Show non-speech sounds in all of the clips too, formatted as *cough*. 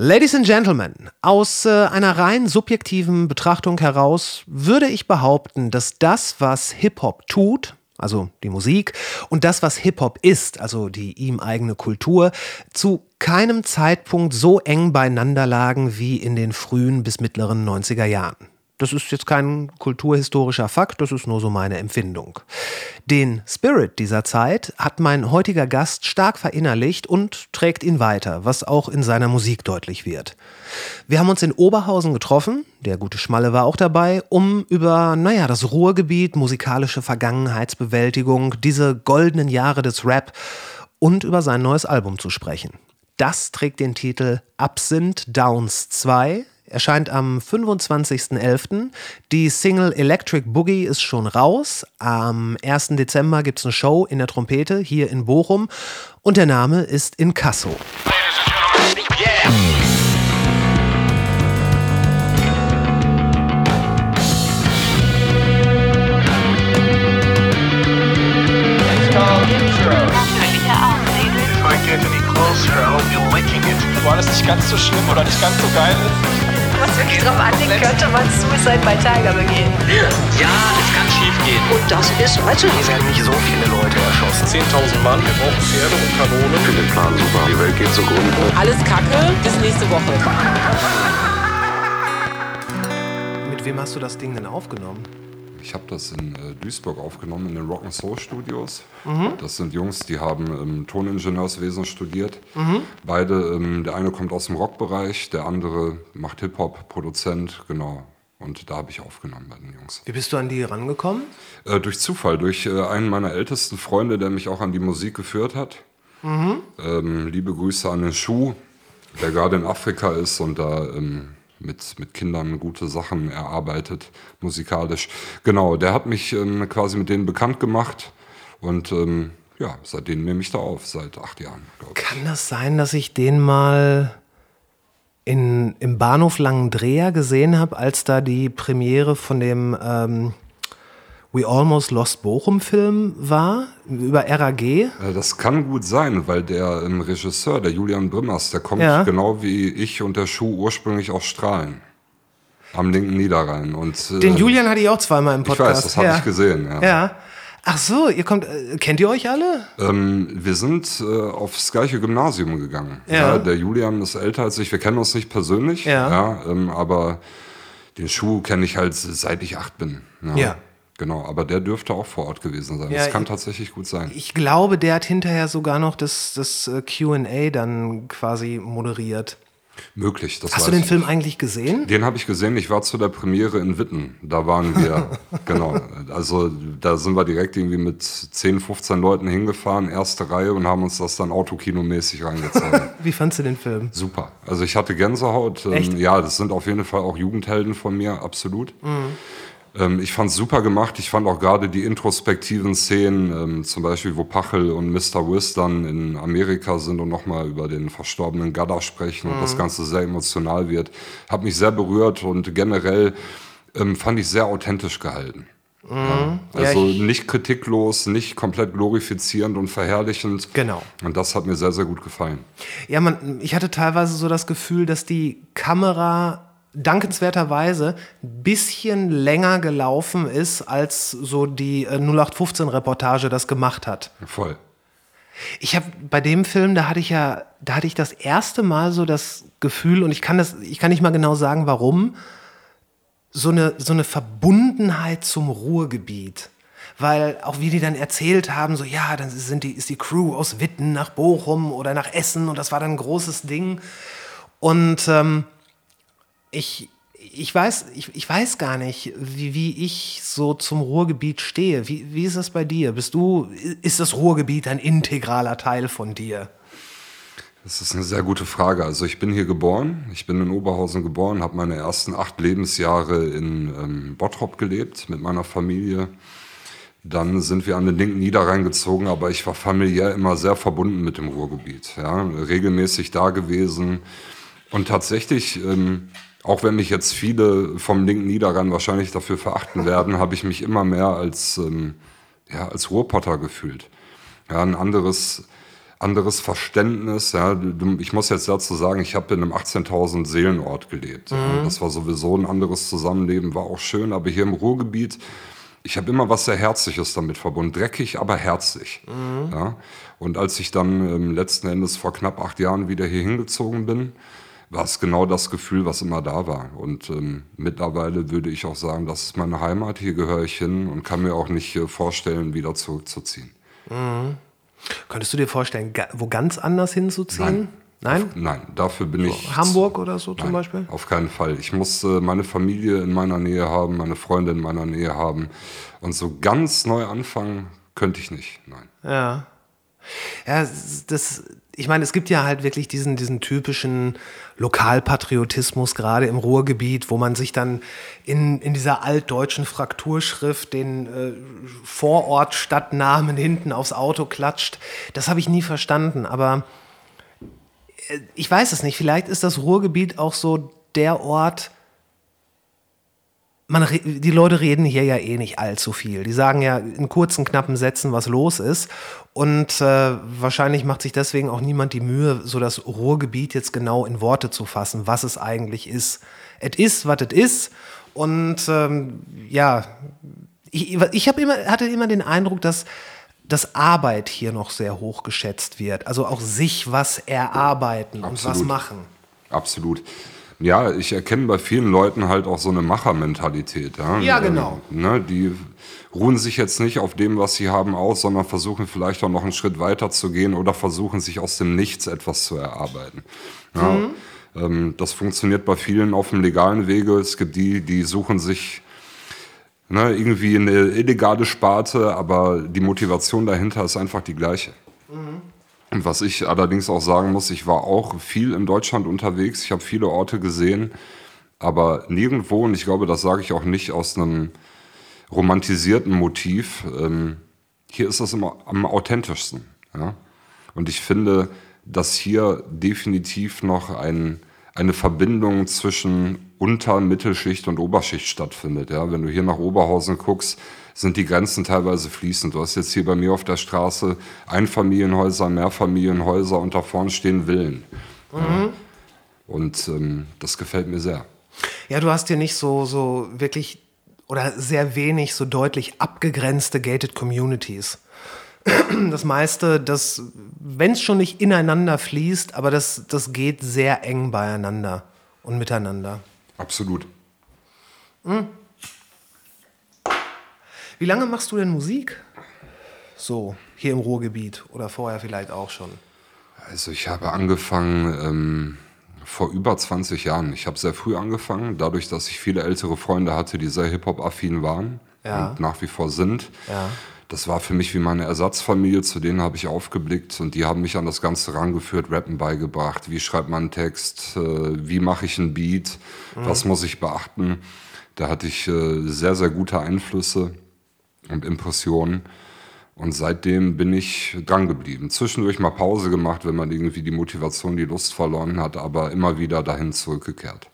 Ladies and Gentlemen, aus äh, einer rein subjektiven Betrachtung heraus würde ich behaupten, dass das, was Hip-Hop tut, also die Musik, und das, was Hip-Hop ist, also die ihm eigene Kultur, zu keinem Zeitpunkt so eng beieinander lagen wie in den frühen bis mittleren 90er Jahren. Das ist jetzt kein kulturhistorischer Fakt, das ist nur so meine Empfindung. Den Spirit dieser Zeit hat mein heutiger Gast stark verinnerlicht und trägt ihn weiter, was auch in seiner Musik deutlich wird. Wir haben uns in Oberhausen getroffen, der gute Schmalle war auch dabei, um über, naja, das Ruhrgebiet, musikalische Vergangenheitsbewältigung, diese goldenen Jahre des Rap und über sein neues Album zu sprechen. Das trägt den Titel Absinth Downs 2, erscheint am 25.11. Die Single Electric Boogie ist schon raus. Am 1. Dezember gibt es eine Show in der Trompete hier in Bochum und der Name ist Inkasso. Yeah. War das nicht ganz so schlimm oder nicht ganz so geil ist? Was wirklich drauf anlegt, könnte man Suicide bei Tiger begehen. Ja, es kann schief gehen. Und das ist heute. Hier werden nicht so viele Leute erschossen. 10.000 Mann, wir brauchen Pferde und Kanonen. Ich finde den Plan super. Die Welt geht zugrunde. Alles Kacke, bis nächste Woche. Mit wem hast du das Ding denn aufgenommen? Ich habe das in äh, Duisburg aufgenommen, in den Rock Soul Studios. Mhm. Das sind Jungs, die haben ähm, Toningenieurswesen studiert. Mhm. Beide, ähm, der eine kommt aus dem Rockbereich, der andere macht Hip-Hop, Produzent, genau. Und da habe ich aufgenommen bei den Jungs. Wie bist du an die rangekommen? Äh, durch Zufall, durch äh, einen meiner ältesten Freunde, der mich auch an die Musik geführt hat. Mhm. Ähm, liebe Grüße an den Schuh, der gerade in Afrika ist und da ähm, mit, mit Kindern gute Sachen erarbeitet, musikalisch. Genau, der hat mich ähm, quasi mit denen bekannt gemacht und ähm, ja, seitdem nehme ich da auf, seit acht Jahren. Kann das sein, dass ich den mal in, im Bahnhof Langendreher gesehen habe, als da die Premiere von dem ähm, We Almost Lost Bochum Film war, über RAG. Äh, das kann gut sein, weil der ähm, Regisseur, der Julian Brimmers, der kommt ja. genau wie ich und der Schuh ursprünglich aus Strahlen. Am linken Niederrhein. Und, äh, Den Julian hatte ich auch zweimal im Podcast. Ich weiß, das habe ja. ich gesehen. Ja. ja. Ach so, ihr kommt, äh, kennt ihr euch alle? Ähm, wir sind äh, aufs gleiche Gymnasium gegangen. Ja. Der Julian ist älter als ich, wir kennen uns nicht persönlich, ja. ja ähm, aber den Schuh kenne ich halt seit ich acht bin. Ja. Genau, aber der dürfte auch vor Ort gewesen sein. Ja, das kann ich, tatsächlich gut sein. Ich glaube, der hat hinterher sogar noch das, das äh, QA dann quasi moderiert. Möglich. Hast du den Film eigentlich gesehen? Den habe ich gesehen. Ich war zu der Premiere in Witten. Da waren wir, *laughs* genau. Also da sind wir direkt irgendwie mit 10, 15 Leuten hingefahren, erste Reihe und haben uns das dann autokinomäßig reingezogen. *laughs* Wie fandst du den Film? Super. Also ich hatte Gänsehaut. Ähm, Echt? Ja, das sind auf jeden Fall auch Jugendhelden von mir, absolut. Mhm. Ähm, ich fand es super gemacht. Ich fand auch gerade die introspektiven Szenen, ähm, zum Beispiel, wo Pachel und Mr. Wiss dann in Amerika sind und nochmal über den verstorbenen Gadda sprechen mhm. und das mhm. Ganze sehr emotional wird, hat mich sehr berührt und generell ähm, fand ich sehr authentisch gehalten. Mhm. Ja, also ja, nicht kritiklos, nicht komplett glorifizierend und verherrlichend. Genau. Und das hat mir sehr, sehr gut gefallen. Ja, man, ich hatte teilweise so das Gefühl, dass die Kamera dankenswerterweise ein bisschen länger gelaufen ist, als so die 0815-Reportage äh, das gemacht hat. Voll. Ich habe bei dem Film, da hatte ich ja, da hatte ich das erste Mal so das Gefühl, und ich kann das, ich kann nicht mal genau sagen, warum, so eine, so eine Verbundenheit zum Ruhrgebiet. Weil auch wie die dann erzählt haben, so ja, dann sind die, ist die Crew aus Witten nach Bochum oder nach Essen und das war dann ein großes Ding. Und ähm, ich, ich, weiß, ich, ich weiß gar nicht, wie, wie ich so zum Ruhrgebiet stehe. Wie, wie ist das bei dir? Bist du, ist das Ruhrgebiet ein integraler Teil von dir? Das ist eine sehr gute Frage. Also ich bin hier geboren, ich bin in Oberhausen geboren, habe meine ersten acht Lebensjahre in ähm, Bottrop gelebt mit meiner Familie. Dann sind wir an den linken Niederrhein gezogen, aber ich war familiär immer sehr verbunden mit dem Ruhrgebiet. Ja, regelmäßig da gewesen. Und tatsächlich ähm, auch wenn mich jetzt viele vom linken Niederrhein wahrscheinlich dafür verachten werden, habe ich mich immer mehr als, ähm, ja, als Ruhrpotter gefühlt. Ja, ein anderes, anderes Verständnis. Ja. Ich muss jetzt dazu sagen, ich habe in einem 18.000 Seelenort gelebt. Mhm. Das war sowieso ein anderes Zusammenleben, war auch schön. Aber hier im Ruhrgebiet, ich habe immer was sehr Herzliches damit verbunden. Dreckig, aber herzlich. Mhm. Ja. Und als ich dann ähm, letzten Endes vor knapp acht Jahren wieder hier hingezogen bin, war es genau das Gefühl, was immer da war. Und ähm, mittlerweile würde ich auch sagen, das ist meine Heimat, hier gehöre ich hin und kann mir auch nicht äh, vorstellen, wieder zurückzuziehen. Mhm. Könntest du dir vorstellen, wo ganz anders hinzuziehen? Nein. Nein? Auf, nein, dafür bin so, ich. Hamburg oder so zum Beispiel? Auf keinen Fall. Ich muss äh, meine Familie in meiner Nähe haben, meine Freunde in meiner Nähe haben. Und so ganz neu anfangen könnte ich nicht. Nein. Ja. Ja, das, ich meine, es gibt ja halt wirklich diesen, diesen typischen Lokalpatriotismus, gerade im Ruhrgebiet, wo man sich dann in, in dieser altdeutschen Frakturschrift den äh, Vorort-Stadtnamen hinten aufs Auto klatscht. Das habe ich nie verstanden, aber äh, ich weiß es nicht. Vielleicht ist das Ruhrgebiet auch so der Ort, man, die Leute reden hier ja eh nicht allzu viel. Die sagen ja in kurzen, knappen Sätzen, was los ist. Und äh, wahrscheinlich macht sich deswegen auch niemand die Mühe, so das Ruhrgebiet jetzt genau in Worte zu fassen, was es eigentlich ist. Es ist, was es ist. Und ähm, ja, ich, ich immer, hatte immer den Eindruck, dass dass Arbeit hier noch sehr hoch geschätzt wird. Also auch sich was erarbeiten Absolut. und was machen. Absolut. Ja, ich erkenne bei vielen Leuten halt auch so eine Machermentalität. Ja, ja genau. Ähm, ne, die ruhen sich jetzt nicht auf dem, was sie haben, aus, sondern versuchen vielleicht auch noch einen Schritt weiter zu gehen oder versuchen sich aus dem Nichts etwas zu erarbeiten. Ja, mhm. ähm, das funktioniert bei vielen auf dem legalen Wege. Es gibt die, die suchen sich ne, irgendwie eine illegale Sparte, aber die Motivation dahinter ist einfach die gleiche. Mhm. Und was ich allerdings auch sagen muss, ich war auch viel in Deutschland unterwegs, ich habe viele Orte gesehen, aber nirgendwo, und ich glaube, das sage ich auch nicht aus einem romantisierten Motiv, ähm, hier ist das immer am authentischsten. Ja? Und ich finde, dass hier definitiv noch ein, eine Verbindung zwischen Unter-, Mittelschicht und Oberschicht stattfindet. Ja? Wenn du hier nach Oberhausen guckst, sind die Grenzen teilweise fließend. Du hast jetzt hier bei mir auf der Straße Einfamilienhäuser, Mehrfamilienhäuser und da vorne stehen Villen. Mhm. Ja. Und ähm, das gefällt mir sehr. Ja, du hast hier nicht so, so wirklich oder sehr wenig so deutlich abgegrenzte gated Communities. Das meiste, das, wenn es schon nicht ineinander fließt, aber das, das geht sehr eng beieinander und miteinander. Absolut. Mhm. Wie lange machst du denn Musik? So, hier im Ruhrgebiet oder vorher vielleicht auch schon? Also ich habe angefangen ähm, vor über 20 Jahren. Ich habe sehr früh angefangen, dadurch, dass ich viele ältere Freunde hatte, die sehr Hip-Hop-affin waren ja. und nach wie vor sind. Ja. Das war für mich wie meine Ersatzfamilie, zu denen habe ich aufgeblickt und die haben mich an das Ganze rangeführt, Rappen beigebracht. Wie schreibt man einen Text? Äh, wie mache ich einen Beat? Mhm. Was muss ich beachten? Da hatte ich äh, sehr, sehr gute Einflüsse und Impressionen. Und seitdem bin ich dran geblieben. Zwischendurch mal Pause gemacht, wenn man irgendwie die Motivation, die Lust verloren hat, aber immer wieder dahin zurückgekehrt.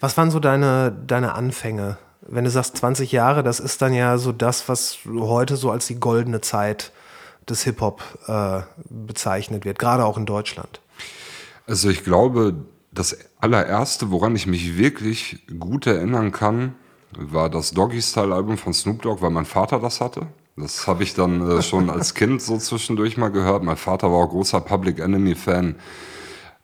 Was waren so deine, deine Anfänge? Wenn du sagst 20 Jahre, das ist dann ja so das, was heute so als die goldene Zeit des Hip-Hop äh, bezeichnet wird, gerade auch in Deutschland. Also ich glaube, das allererste, woran ich mich wirklich gut erinnern kann, war das Doggy Style Album von Snoop Dogg, weil mein Vater das hatte. Das habe ich dann äh, schon als Kind so zwischendurch mal gehört. Mein Vater war auch großer Public Enemy Fan.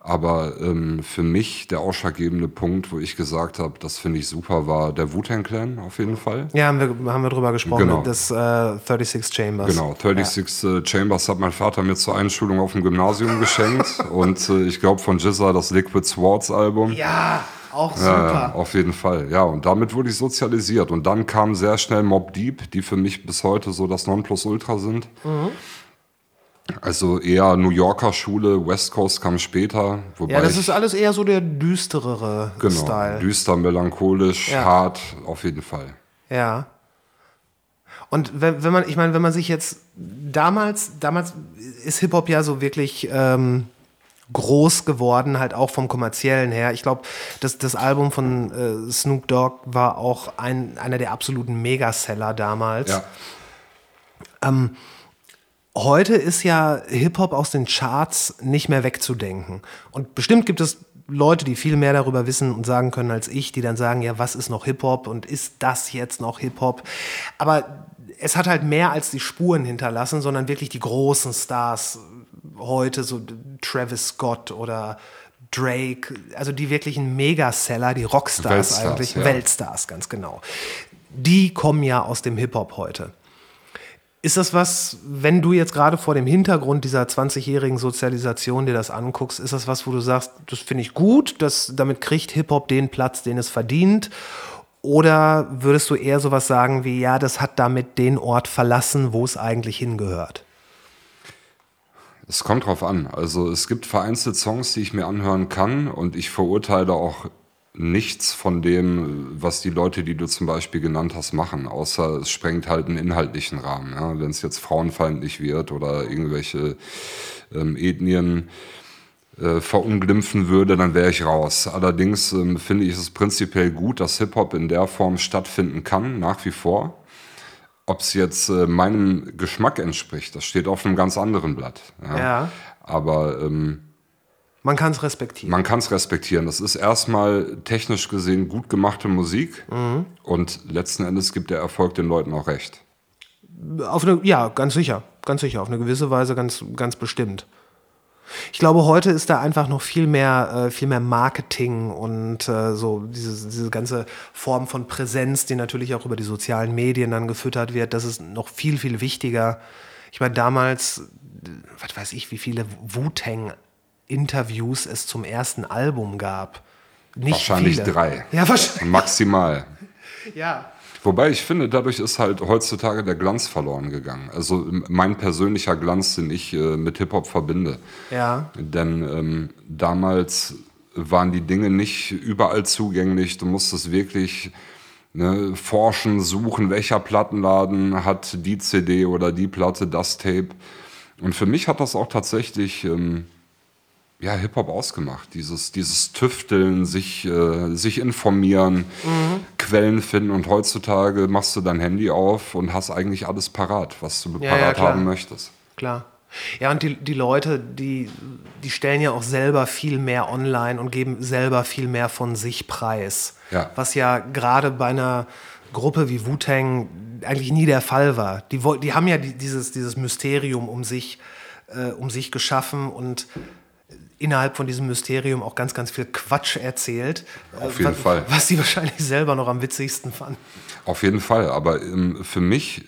Aber ähm, für mich der ausschlaggebende Punkt, wo ich gesagt habe, das finde ich super, war der Wu-Tang Clan auf jeden Fall. Ja, haben wir, haben wir drüber gesprochen, genau. das äh, 36 Chambers. Genau, 36 ja. Äh, Chambers hat mein Vater mir zur Einschulung auf dem Gymnasium geschenkt. *laughs* und äh, ich glaube von Jizza das Liquid Swords Album. Ja, auch super. Ja, auf jeden Fall. Ja, und damit wurde ich sozialisiert. Und dann kam sehr schnell Mob Deep, die für mich bis heute so das Nonplusultra sind. Mhm. Also eher New Yorker Schule, West Coast kam später. Wobei ja, das ist alles eher so der düsterere genau, Style. Düster, melancholisch, ja. hart, auf jeden Fall. Ja. Und wenn, wenn man, ich meine, wenn man sich jetzt damals, damals ist Hip-Hop ja so wirklich ähm, groß geworden, halt auch vom kommerziellen her. Ich glaube, das, das Album von äh, Snoop Dogg war auch ein, einer der absoluten Megaseller damals. Ja. Ähm, heute ist ja Hip-Hop aus den Charts nicht mehr wegzudenken. Und bestimmt gibt es Leute, die viel mehr darüber wissen und sagen können als ich, die dann sagen, ja, was ist noch Hip-Hop und ist das jetzt noch Hip-Hop? Aber es hat halt mehr als die Spuren hinterlassen, sondern wirklich die großen Stars heute, so Travis Scott oder Drake, also die wirklichen Megaseller, die Rockstars Weltstars, eigentlich, ja. Weltstars, ganz genau. Die kommen ja aus dem Hip-Hop heute. Ist das was, wenn du jetzt gerade vor dem Hintergrund dieser 20-jährigen Sozialisation dir das anguckst, ist das was, wo du sagst, das finde ich gut, das, damit kriegt Hip-Hop den Platz, den es verdient? Oder würdest du eher sowas sagen wie, ja, das hat damit den Ort verlassen, wo es eigentlich hingehört? Es kommt drauf an. Also es gibt vereinzelt Songs, die ich mir anhören kann und ich verurteile auch nichts von dem, was die Leute, die du zum Beispiel genannt hast, machen, außer es sprengt halt einen inhaltlichen Rahmen. Ja? Wenn es jetzt frauenfeindlich wird oder irgendwelche ähm, Ethnien äh, verunglimpfen würde, dann wäre ich raus. Allerdings ähm, finde ich es prinzipiell gut, dass Hip-Hop in der Form stattfinden kann, nach wie vor. Ob es jetzt äh, meinem Geschmack entspricht, das steht auf einem ganz anderen Blatt. Ja. Ja. Aber ähm, Man kann es respektieren. man kann es respektieren. Das ist erstmal technisch gesehen gut gemachte Musik und letzten Endes gibt der Erfolg den Leuten auch recht. Auf eine, ja, ganz sicher, ganz sicher, auf eine gewisse Weise ganz, ganz bestimmt. Ich glaube, heute ist da einfach noch viel mehr, äh, viel mehr Marketing und äh, so diese, diese ganze Form von Präsenz, die natürlich auch über die sozialen Medien dann gefüttert wird. Das ist noch viel, viel wichtiger. Ich meine, damals, was weiß ich, wie viele Wu-Tang-Interviews es zum ersten Album gab. Nicht Wahrscheinlich viele. drei. Ja, wahrscheinlich. *laughs* Maximal. *laughs* Ja. Wobei ich finde, dadurch ist halt heutzutage der Glanz verloren gegangen. Also mein persönlicher Glanz, den ich äh, mit Hip-Hop verbinde. Ja. Denn ähm, damals waren die Dinge nicht überall zugänglich. Du musstest wirklich ne, forschen, suchen, welcher Plattenladen hat die CD oder die Platte, das Tape. Und für mich hat das auch tatsächlich ähm, ja, Hip-Hop ausgemacht. Dieses, dieses Tüfteln, sich, äh, sich informieren, Quellen finden. Und heutzutage machst du dein Handy auf und hast eigentlich alles parat, was du Ja, ja, parat klar. haben möchtest. Klar. Ja, und die, die Leute, die, die stellen ja auch selber viel mehr online und geben selber viel mehr von sich preis. Ja. Was ja gerade bei einer Gruppe wie Wu-Tang eigentlich nie der Fall war. Die, die haben ja die, dieses, dieses Mysterium um sich, äh, um sich geschaffen und innerhalb von diesem Mysterium auch ganz, ganz viel Quatsch erzählt. Auf jeden was, Fall. Was sie wahrscheinlich selber noch am witzigsten fanden. Auf jeden Fall, aber ähm, für mich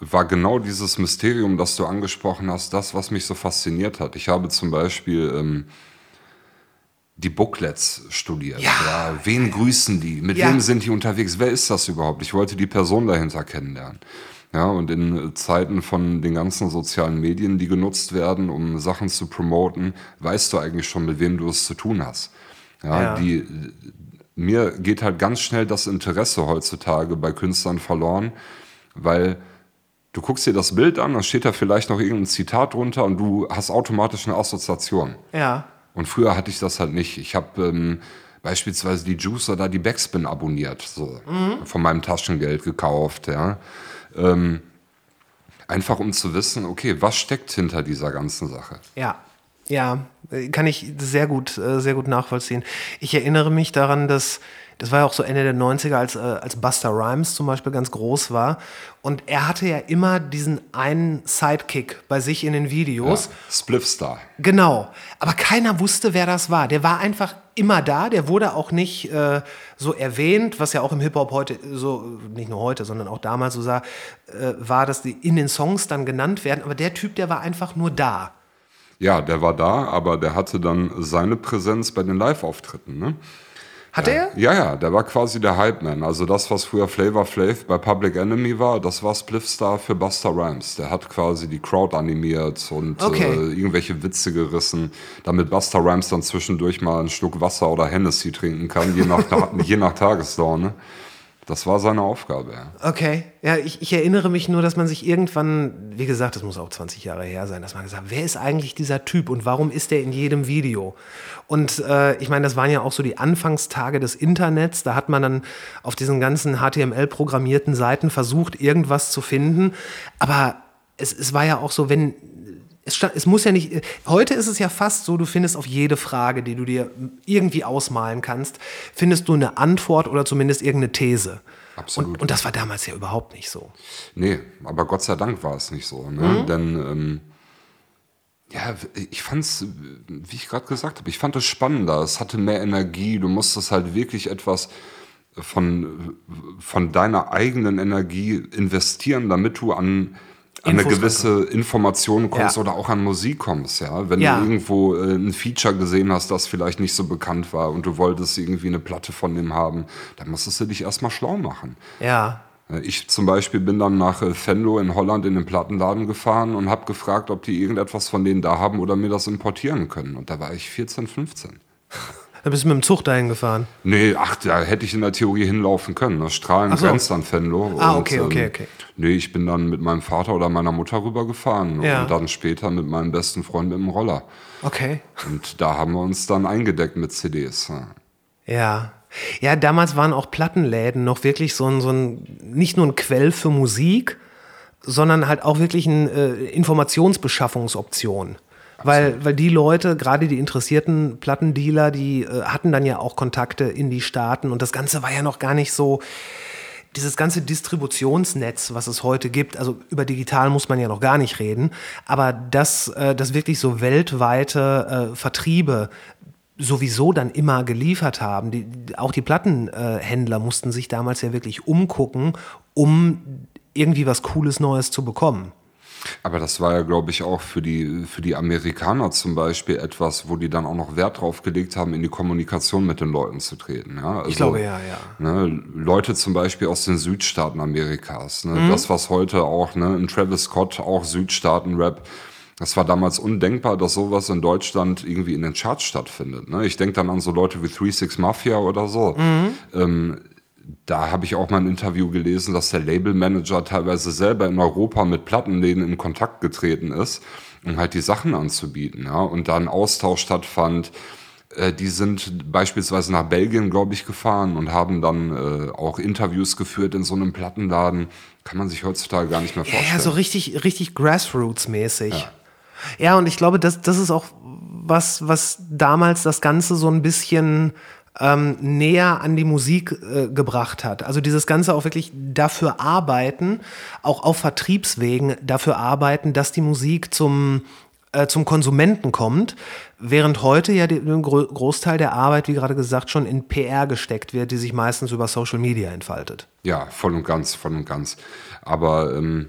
war genau dieses Mysterium, das du angesprochen hast, das, was mich so fasziniert hat. Ich habe zum Beispiel ähm, die Booklets studiert. Ja. Wen grüßen die? Mit Ja. wem sind die unterwegs? Wer ist das überhaupt? Ich wollte die Person dahinter kennenlernen. Ja, und in Zeiten von den ganzen sozialen Medien, die genutzt werden, um Sachen zu promoten, weißt du eigentlich schon, mit wem du es zu tun hast. Ja, Ja. die mir geht halt ganz schnell das Interesse heutzutage bei Künstlern verloren, weil du guckst dir das Bild an, dann steht da vielleicht noch irgendein Zitat drunter und du hast automatisch eine Assoziation. Ja. Und früher hatte ich das halt nicht. Ich habe ähm, beispielsweise die Juice oder die Backspin abonniert, so von meinem Taschengeld gekauft, ja. Ähm, einfach um zu wissen, okay, was steckt hinter dieser ganzen Sache? Ja, ja, kann ich sehr gut, äh, sehr gut nachvollziehen. Ich erinnere mich daran, dass das war ja auch so Ende der 90er, als, äh, als Buster Rhymes zum Beispiel ganz groß war. Und er hatte ja immer diesen einen Sidekick bei sich in den Videos. Spliffstar. Genau. Aber keiner wusste, wer das war. Der war einfach immer da. Der wurde auch nicht äh, so erwähnt, was ja auch im Hip-Hop heute so, nicht nur heute, sondern auch damals so sah, äh, war, dass die in den Songs dann genannt werden. Aber der Typ, der war einfach nur da. Ja, der war da, aber der hatte dann seine Präsenz bei den Live-Auftritten, ne? Hat er? Ja, ja, der war quasi der Hype-Man. Also das, was früher Flavor Flav bei Public Enemy war, das war Spliffstar für Buster Rhymes. Der hat quasi die Crowd animiert und Okay. äh, irgendwelche Witze gerissen, damit Buster Rhymes dann zwischendurch mal einen Schluck Wasser oder Hennessy trinken kann, je nach, *laughs* je nach Tagesdauer. Das war seine Aufgabe, ja. Okay, ja, ich, ich erinnere mich nur, dass man sich irgendwann, wie gesagt, das muss auch 20 Jahre her sein, dass man gesagt hat, wer ist eigentlich dieser Typ und warum ist der in jedem Video? Und äh, ich meine, das waren ja auch so die Anfangstage des Internets, da hat man dann auf diesen ganzen HTML-programmierten Seiten versucht, irgendwas zu finden, aber es, es war ja auch so, wenn es, stand, es muss ja nicht. Heute ist es ja fast so, du findest auf jede Frage, die du dir irgendwie ausmalen kannst, findest du eine Antwort oder zumindest irgendeine These. Absolut. Und, und das war damals ja überhaupt nicht so. Nee, aber Gott sei Dank war es nicht so. Ne? Denn ähm, ja, ich fand's, wie ich gerade gesagt habe, ich fand es spannender. Es hatte mehr Energie. Du musstest halt wirklich etwas von, von deiner eigenen Energie investieren, damit du an, an eine gewisse Information kommst Ja. oder auch an Musik kommst, ja. Wenn Ja. du irgendwo äh, ein Feature gesehen hast, das vielleicht nicht so bekannt war und du wolltest irgendwie eine Platte von dem haben, dann musstest du dich erstmal schlau machen. Ja. Äh, Ich zum Beispiel bin dann nach äh, Venlo in Holland in den Plattenladen gefahren und habe gefragt, ob die irgendetwas von denen da haben oder mir das importieren können. Und da war ich 14, 15. Da bist du mit dem Zug dahin gefahren. Nee, ach, da hätte ich in der Theorie hinlaufen können. Das Strahlen Ach so. grenzt an Venlo. Ah, Und, okay, okay, okay. Nee, ich bin dann mit meinem Vater oder meiner Mutter rübergefahren Ja. und dann später mit meinem besten Freund mit dem Roller. Okay. Und da haben wir uns dann eingedeckt mit CDs. ja. Ja. Ja, damals waren auch Plattenläden noch wirklich so ein, so ein nicht nur ein Quell für Musik, sondern halt auch wirklich eine äh, Informationsbeschaffungsoption. Weil, weil die Leute, gerade die interessierten Plattendealer, die äh, hatten dann ja auch Kontakte in die Staaten und das Ganze war ja noch gar nicht so, dieses ganze Distributionsnetz, was es heute gibt, also über digital muss man ja noch gar nicht reden, aber dass, äh, dass wirklich so weltweite äh, Vertriebe sowieso dann immer geliefert haben. Die, auch die Plattenhändler mussten sich damals ja wirklich umgucken, um irgendwie was Cooles Neues zu bekommen. Aber das war ja, glaube ich, auch für die, für die Amerikaner zum Beispiel etwas, wo die dann auch noch Wert drauf gelegt haben, in die Kommunikation mit den Leuten zu treten. Ja? Also, Ich glaube, ja, ja. Ne, Leute zum Beispiel aus den Südstaaten Amerikas. Ne? Mhm. Das, was heute auch, ne, ein Travis Scott, auch Südstaaten-Rap, das war damals undenkbar, dass sowas in Deutschland irgendwie in den Charts stattfindet. Ne? Ich denke dann an so Leute wie 36 Mafia oder so. Mhm. Ähm, da habe ich auch mal ein Interview gelesen, dass der Labelmanager teilweise selber in Europa mit Plattenläden in Kontakt getreten ist, um halt die Sachen anzubieten. Ja? Und da ein Austausch stattfand. Äh, Die sind beispielsweise nach Belgien, glaube ich, gefahren und haben dann äh, auch Interviews geführt in so einem Plattenladen. Kann man sich heutzutage gar nicht mehr Ja, vorstellen. ja, so richtig, richtig Grassroots-mäßig. Ja. und ich glaube, das, das ist auch was, was damals das Ganze so ein bisschen ähm, näher an die Musik äh, gebracht hat. Also dieses Ganze auch wirklich dafür arbeiten, auch auf Vertriebswegen dafür arbeiten, dass die Musik zum, äh, zum Konsumenten kommt, während heute ja ein Gro Großteil der Arbeit, wie gerade gesagt, schon in PR gesteckt wird, die sich meistens über Social Media entfaltet. Ja, voll und ganz, voll und ganz. Aber ähm,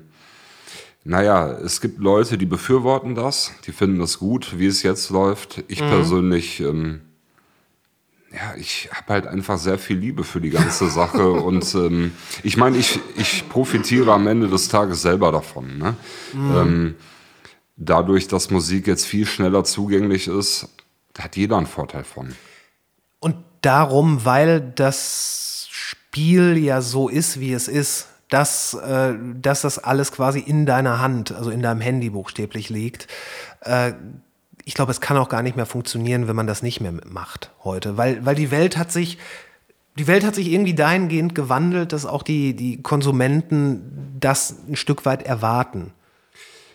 naja, es gibt Leute, die befürworten das, die finden das gut, wie es jetzt läuft. Ich persönlich, ähm, ja, ich habe halt einfach sehr viel Liebe für die ganze Sache. *laughs* und ähm, ich meine, ich, ich profitiere am Ende des Tages selber davon. Ne? Ähm, dadurch, dass Musik jetzt viel schneller zugänglich ist, hat jeder einen Vorteil von. Und darum, weil das Spiel ja so ist, wie es ist, dass, äh, dass das alles quasi in deiner Hand, also in deinem Handy buchstäblich liegt. Äh, ich glaube, es kann auch gar nicht mehr funktionieren, wenn man das nicht mehr macht heute, weil, weil die Welt hat sich, die Welt hat sich irgendwie dahingehend gewandelt, dass auch die, die Konsumenten das ein Stück weit erwarten.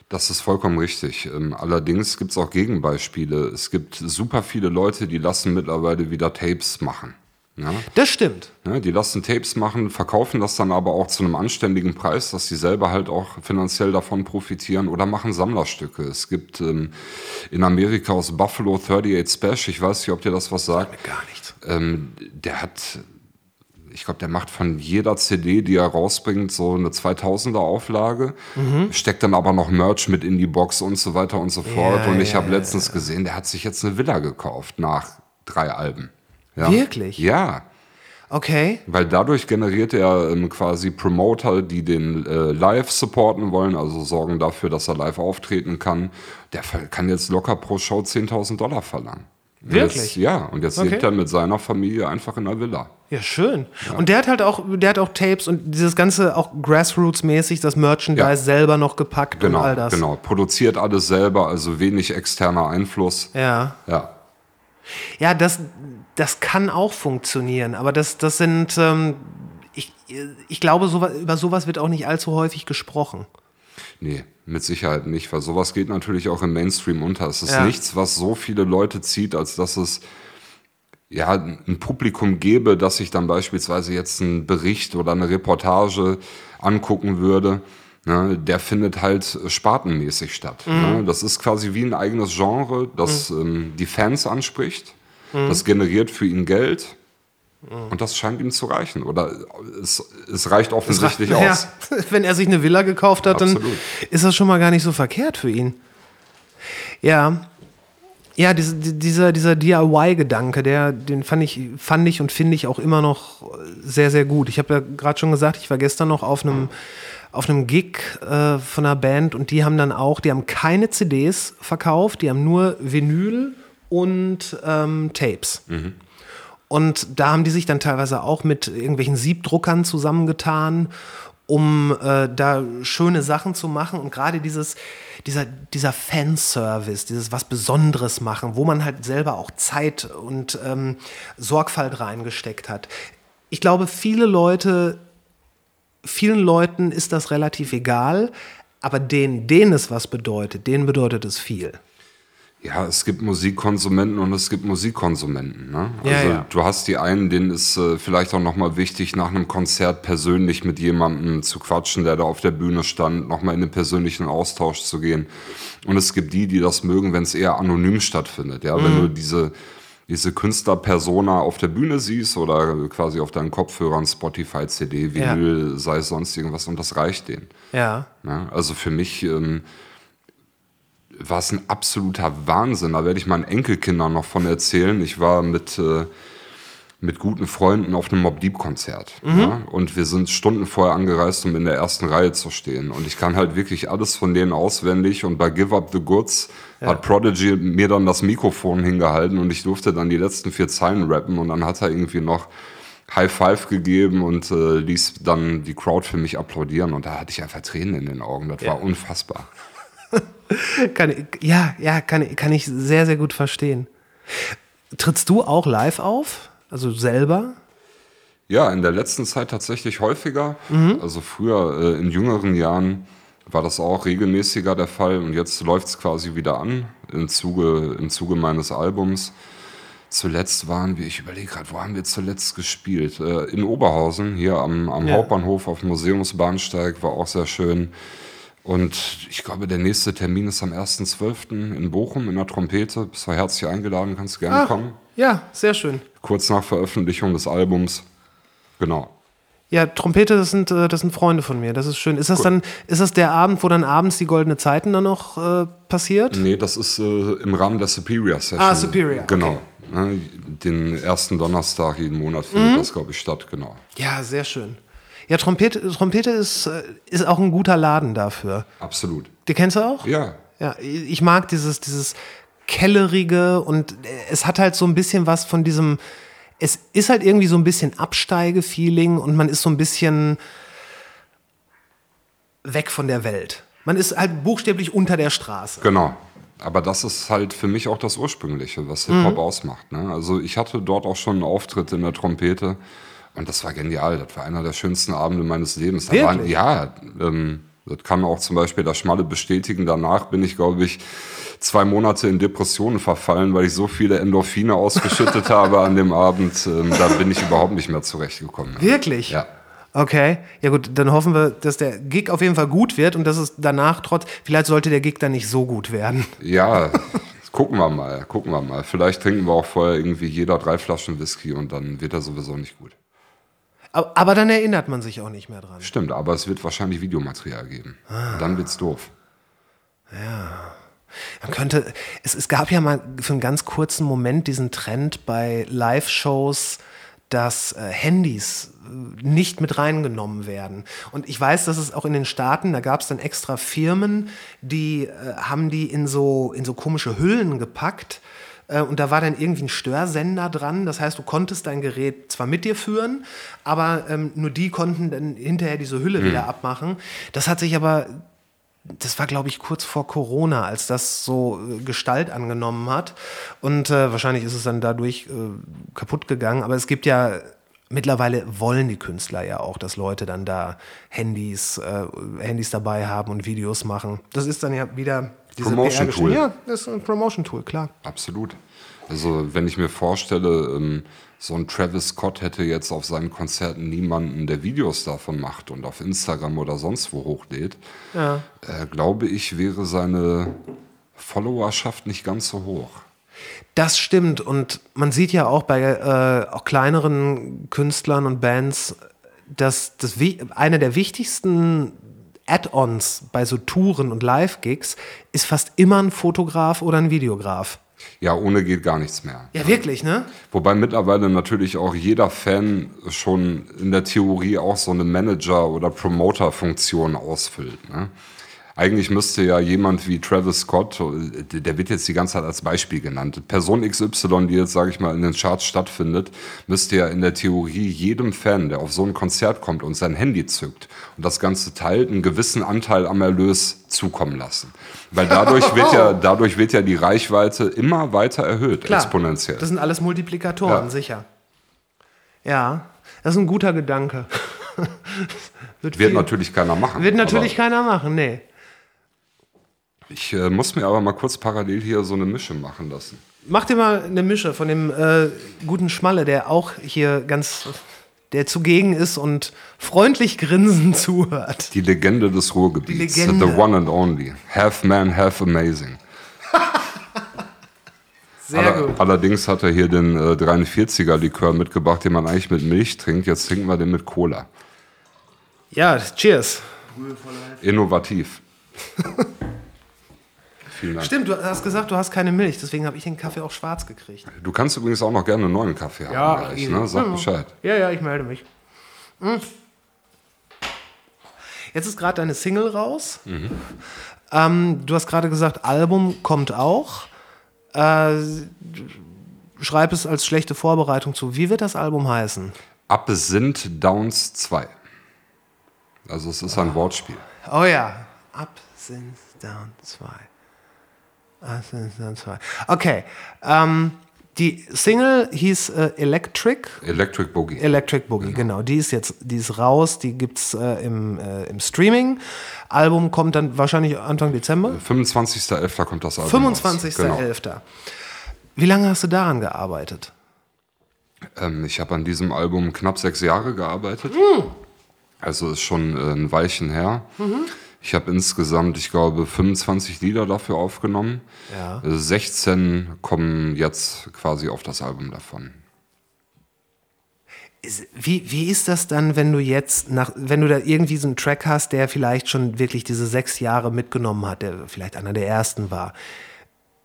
Das ist vollkommen richtig. Ähm, allerdings gibt es auch Gegenbeispiele. Es gibt super viele Leute, die lassen mittlerweile wieder Tapes machen. Ja? Das stimmt. Ne, die lassen Tapes machen, verkaufen das dann aber auch zu einem anständigen Preis, dass sie selber halt auch finanziell davon profitieren oder machen Sammlerstücke. Es gibt ähm, in Amerika aus Buffalo 38 Spash, ich weiß nicht, ob dir das was sagt. Gar nichts. Ähm, der hat, ich glaube, der macht von jeder CD, die er rausbringt, so eine 2000er Auflage, Mhm. steckt dann aber noch Merch mit in die Box und so weiter und so fort. Ja, und ich ja, habe ja, letztens gesehen, der hat sich jetzt eine Villa gekauft nach drei Alben. Ja. Wirklich? Ja. Okay. Weil dadurch generiert er ähm, quasi Promoter, die den äh, live supporten wollen, also sorgen dafür, dass er live auftreten kann. Der kann jetzt locker pro Show 10.000 Dollar verlangen. Und Wirklich? Jetzt, ja, und jetzt Okay. lebt er mit seiner Familie einfach in der Villa. Ja, schön. Und der hat halt auch, der hat auch Tapes und dieses ganze auch Grassroots-mäßig, das Merchandise Ja. selber noch gepackt Genau, und all das. genau. Produziert alles selber, also wenig externer Einfluss. Ja. Ja. Ja, das, das kann auch funktionieren, aber das, das sind, ähm, ich, ich glaube, sowas, über sowas wird auch nicht allzu häufig gesprochen. Nee, mit Sicherheit nicht, weil sowas geht natürlich auch im Mainstream unter. Es ist Ja. nichts, was so viele Leute zieht, als dass es ja ein Publikum gäbe, das sich dann beispielsweise jetzt einen Bericht oder eine Reportage angucken würde. Ne, der findet halt spartenmäßig statt. Ne? Das ist quasi wie ein eigenes Genre, das ähm, die Fans anspricht. Das generiert für ihn Geld. Und das scheint ihm zu reichen. Oder es, es reicht offensichtlich *laughs* Ja, aus. *laughs* wenn er sich eine Villa gekauft hat, dann Absolut. ist das schon mal gar nicht so verkehrt für ihn. Ja. Ja, diese, die- dieser, dieser DIY-Gedanke, der, den fand ich, fand ich und finde ich auch immer noch sehr, sehr gut. Ich habe ja gerade schon gesagt, ich war gestern noch auf einem, auf einem Gig äh, von einer Band und die haben dann auch, die haben keine CDs verkauft, die haben nur Vinyl und ähm, Tapes. Und da haben die sich dann teilweise auch mit irgendwelchen Siebdruckern zusammengetan, um äh, da schöne Sachen zu machen. Und gerade dieses, dieser, dieser Fanservice, dieses was Besonderes machen, wo man halt selber auch Zeit und ähm, Sorgfalt reingesteckt hat. Ich glaube, viele Leute, vielen Leuten ist das relativ egal, aber denen, denen es was bedeutet, denen bedeutet es viel. Ja, es gibt Musikkonsumenten und es gibt Musikkonsumenten. Ne? Ja, also ja. du hast die einen, denen ist äh, vielleicht auch nochmal wichtig, nach einem Konzert persönlich mit jemandem zu quatschen, der da auf der Bühne stand, nochmal in den persönlichen Austausch zu gehen. Und es gibt die, die das mögen, wenn es eher anonym stattfindet. Ja, wenn du diese diese Künstlerpersona auf der Bühne siehst oder quasi auf deinen Kopfhörern, Spotify, CD, Ja. Vinyl, sei es sonst irgendwas und das reicht denen. Ja. Ne? Also für mich ähm, war es ein absoluter Wahnsinn. Da werde ich meinen Enkelkindern noch von erzählen. Ich war mit, äh, mit guten Freunden auf einem Mob Deep Konzert. Ja? Und wir sind Stunden vorher angereist, um in der ersten Reihe zu stehen. Und ich kann halt wirklich alles von denen auswendig. Und bei Give Up the Goods hat Prodigy mir dann das Mikrofon hingehalten und ich durfte dann die letzten vier Zeilen rappen. Und dann hat er irgendwie noch High Five gegeben und äh, ließ dann die Crowd für mich applaudieren. Und da hatte ich einfach Tränen in den Augen. Das war unfassbar. *laughs* Kann, ich- ja, ja, kann, kann ich sehr, sehr gut verstehen. Trittst du auch live auf? Also selber? Ja, in der letzten Zeit tatsächlich häufiger. Also früher, äh, in jüngeren Jahren, war das auch regelmäßiger der Fall. Und jetzt läuft es quasi wieder an im Zuge, im Zuge meines Albums. Zuletzt waren wir, ich überlege gerade, wo haben wir zuletzt gespielt? Äh, in Oberhausen, hier am, am Ja. Hauptbahnhof auf Museumsbahnsteig, war auch sehr schön. Und ich glaube, der nächste Termin ist am 1.12. in Bochum in der Trompete. Bist du herzlich eingeladen, kannst gerne kommen. Ja, sehr schön. Kurz nach Veröffentlichung des Albums. Genau. Ja, Trompete, das sind, äh, das sind Freunde von mir. Das ist schön. Ist das dann, ist das der Abend, wo dann abends die goldene Zeiten dann noch äh, passiert? Nee, das ist äh, im Rahmen der Superior Session. Ah, Superior, Genau. Ne, den ersten Donnerstag jeden Monat findet Mhm. das, glaube ich, statt, genau. Ja, sehr schön. Ja, Trompete, Trompete ist, äh, ist auch ein guter Laden dafür. Absolut. Die kennst du auch? Ja. Ja, ich mag dieses, dieses kellerige und es hat halt so ein bisschen was von diesem, es ist halt irgendwie so ein bisschen Absteige-Feeling und man ist so ein bisschen weg von der Welt. Man ist halt buchstäblich unter der Straße. Genau. Aber das ist halt für mich auch das Ursprüngliche, was Mhm. Hip-Hop ausmacht. Ne? Also ich hatte dort auch schon einen Auftritt in der Trompete und das war genial. Das war einer der schönsten Abende meines Lebens. Da waren, ja, ähm, das kann auch zum Beispiel der Schmalle bestätigen. Danach bin ich, glaube ich, zwei Monate in Depressionen verfallen, weil ich so viele Endorphine ausgeschüttet *laughs* habe an dem Abend. Ähm, da bin ich überhaupt nicht mehr zurechtgekommen. Wirklich? Ja. Okay, ja gut, dann hoffen wir, dass der Gig auf jeden Fall gut wird und dass es danach trotz, vielleicht sollte der Gig dann nicht so gut werden. Ja, *laughs* gucken wir mal, gucken wir mal. Vielleicht trinken wir auch vorher irgendwie jeder drei Flaschen Whisky und dann wird er sowieso nicht gut. Aber, dann erinnert man sich auch nicht mehr dran. Stimmt, aber es wird wahrscheinlich Videomaterial geben. Dann wird's doof. Man könnte, es, es gab ja mal für einen ganz kurzen Moment diesen Trend bei Live-Shows, dass äh, Handys äh, nicht mit reingenommen werden. Und ich weiß, dass es auch in den Staaten, da gab es dann extra Firmen, die äh, haben die in so, in so komische Hüllen gepackt. Äh, Und da war dann irgendwie ein Störsender dran. Das heißt, du konntest dein Gerät zwar mit dir führen, aber ähm, nur die konnten dann hinterher diese Hülle wieder abmachen. Das hat sich aber das war, glaube ich, kurz vor Corona, als das so äh, Gestalt angenommen hat. Und äh, wahrscheinlich ist es dann dadurch äh, kaputt gegangen. Aber es gibt ja mittlerweile wollen die Künstler ja auch, dass Leute dann da Handys, äh, Handys dabei haben und Videos machen. Das ist dann ja wieder diese Promotion PR Tool. Ja, das ist ein Promotion Tool, klar. Absolut. Also wenn ich mir vorstelle, ähm, so ein Travis Scott hätte jetzt auf seinen Konzerten niemanden, der Videos davon macht und auf Instagram oder sonst wo hochlädt, äh, glaube ich, wäre seine Followerschaft nicht ganz so hoch. Das stimmt und man sieht ja auch bei äh, auch kleineren Künstlern und Bands, dass das eine der wichtigsten Add-ons bei so Touren und Live-Gigs ist fast immer ein Fotograf oder ein Videograf. Ja, ohne geht gar nichts mehr. Ja, wirklich, ne? Wobei mittlerweile natürlich auch jeder Fan schon in der Theorie auch so eine Manager- oder Promoter-Funktion ausfüllt. Ne? Eigentlich müsste ja jemand wie Travis Scott, der wird jetzt die ganze Zeit als Beispiel genannt, Person XY, die jetzt, sage ich mal, in den Charts stattfindet, müsste ja in der Theorie jedem Fan, der auf so ein Konzert kommt und sein Handy zückt und das Ganze teilt, einen gewissen Anteil am Erlös zukommen lassen. Weil dadurch *laughs* wird ja, dadurch wird ja die Reichweite immer weiter erhöht, Klar. exponentiell. Das sind alles Multiplikatoren, Ja. sicher. Ja, das ist ein guter Gedanke. *laughs* wird Wird natürlich keiner machen. wird natürlich keiner machen, nee. Ich äh, muss mir aber mal kurz parallel hier so eine Mische machen lassen. Mach dir mal eine Mische von dem äh, guten Schmalle, der auch hier ganz, der zugegen ist und freundlich grinsend *laughs* zuhört. Die Legende des Ruhrgebiets. Die Legende. The one and only. Half man, half amazing. *laughs* Sehr Aller- gut. Allerdings hat er hier den äh, 43er Likör mitgebracht, den man eigentlich mit Milch trinkt. Jetzt trinken wir den mit Cola. Ja, cheers. Innovativ. *laughs* Vielen Dank. Stimmt, du hast gesagt, du hast keine Milch, deswegen habe ich den Kaffee auch schwarz gekriegt. Du kannst übrigens auch noch gerne einen neuen Kaffee haben. gleich, ne? Sag Ja. Bescheid. Ja, ja, ich melde mich. Hm. Jetzt ist gerade deine Single raus. Ähm, du hast gerade gesagt, Album kommt auch. Äh, schreib es als schlechte Vorbereitung zu. Wie wird das Album heißen? Absinth Downs 2. Also es ist ein Wortspiel. Oh ja. Up, Since, Down 2. Up, Since, Down 2. Okay. Ähm, die Single hieß äh, Electric. Electric Boogie. Electric Boogie, genau. Die ist jetzt, die ist raus, die gibt's äh, im, äh, im Streaming. Album kommt dann wahrscheinlich Anfang Dezember. 25.11. kommt das Album raus. 25.11. Genau. Wie lange hast du daran gearbeitet? Ähm, ich habe an diesem Album knapp sechs Jahre gearbeitet. Hm. Also ist schon äh, ein Weilchen her. Ich habe insgesamt, ich glaube, 25 Lieder dafür aufgenommen. Ja. Äh, 16 kommen jetzt quasi auf das Album davon. Wie, wie ist das dann, wenn du jetzt nach, wenn du da irgendwie so einen Track hast, der vielleicht schon wirklich diese sechs Jahre mitgenommen hat, der vielleicht einer der ersten war?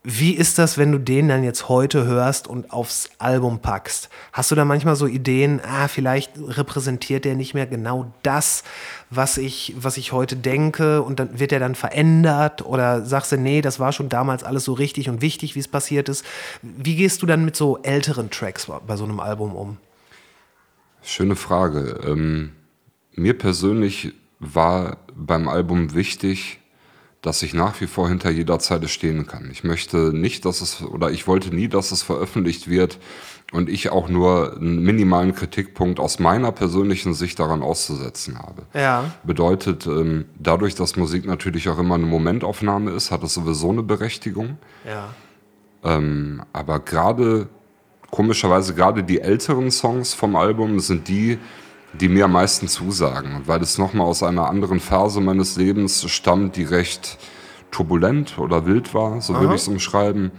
Wie ist das, wenn du den dann jetzt heute hörst und aufs Album packst? Hast du da manchmal so Ideen, ah, vielleicht repräsentiert der nicht mehr genau das, was ich, was ich heute denke und dann wird er dann verändert? Oder sagst du, nee, das war schon damals alles so richtig und wichtig, wie es passiert ist? Wie gehst du dann mit so älteren Tracks bei so einem Album um? Schöne Frage. Ähm, mir persönlich war beim Album wichtig, dass ich nach wie vor hinter jeder Zeile stehen kann. Ich möchte nicht, dass es, oder ich wollte nie, dass es veröffentlicht wird und ich auch nur einen minimalen Kritikpunkt aus meiner persönlichen Sicht daran auszusetzen habe. Ja. Bedeutet, ähm, dadurch, dass Musik natürlich auch immer eine Momentaufnahme ist, hat es sowieso eine Berechtigung. Ja. Ähm, aber gerade, komischerweise, gerade die älteren Songs vom Album sind die, die mir am meisten zusagen. Und weil es nochmal aus einer anderen Phase meines Lebens stammt, die recht turbulent oder wild war, so würde ich es umschreiben.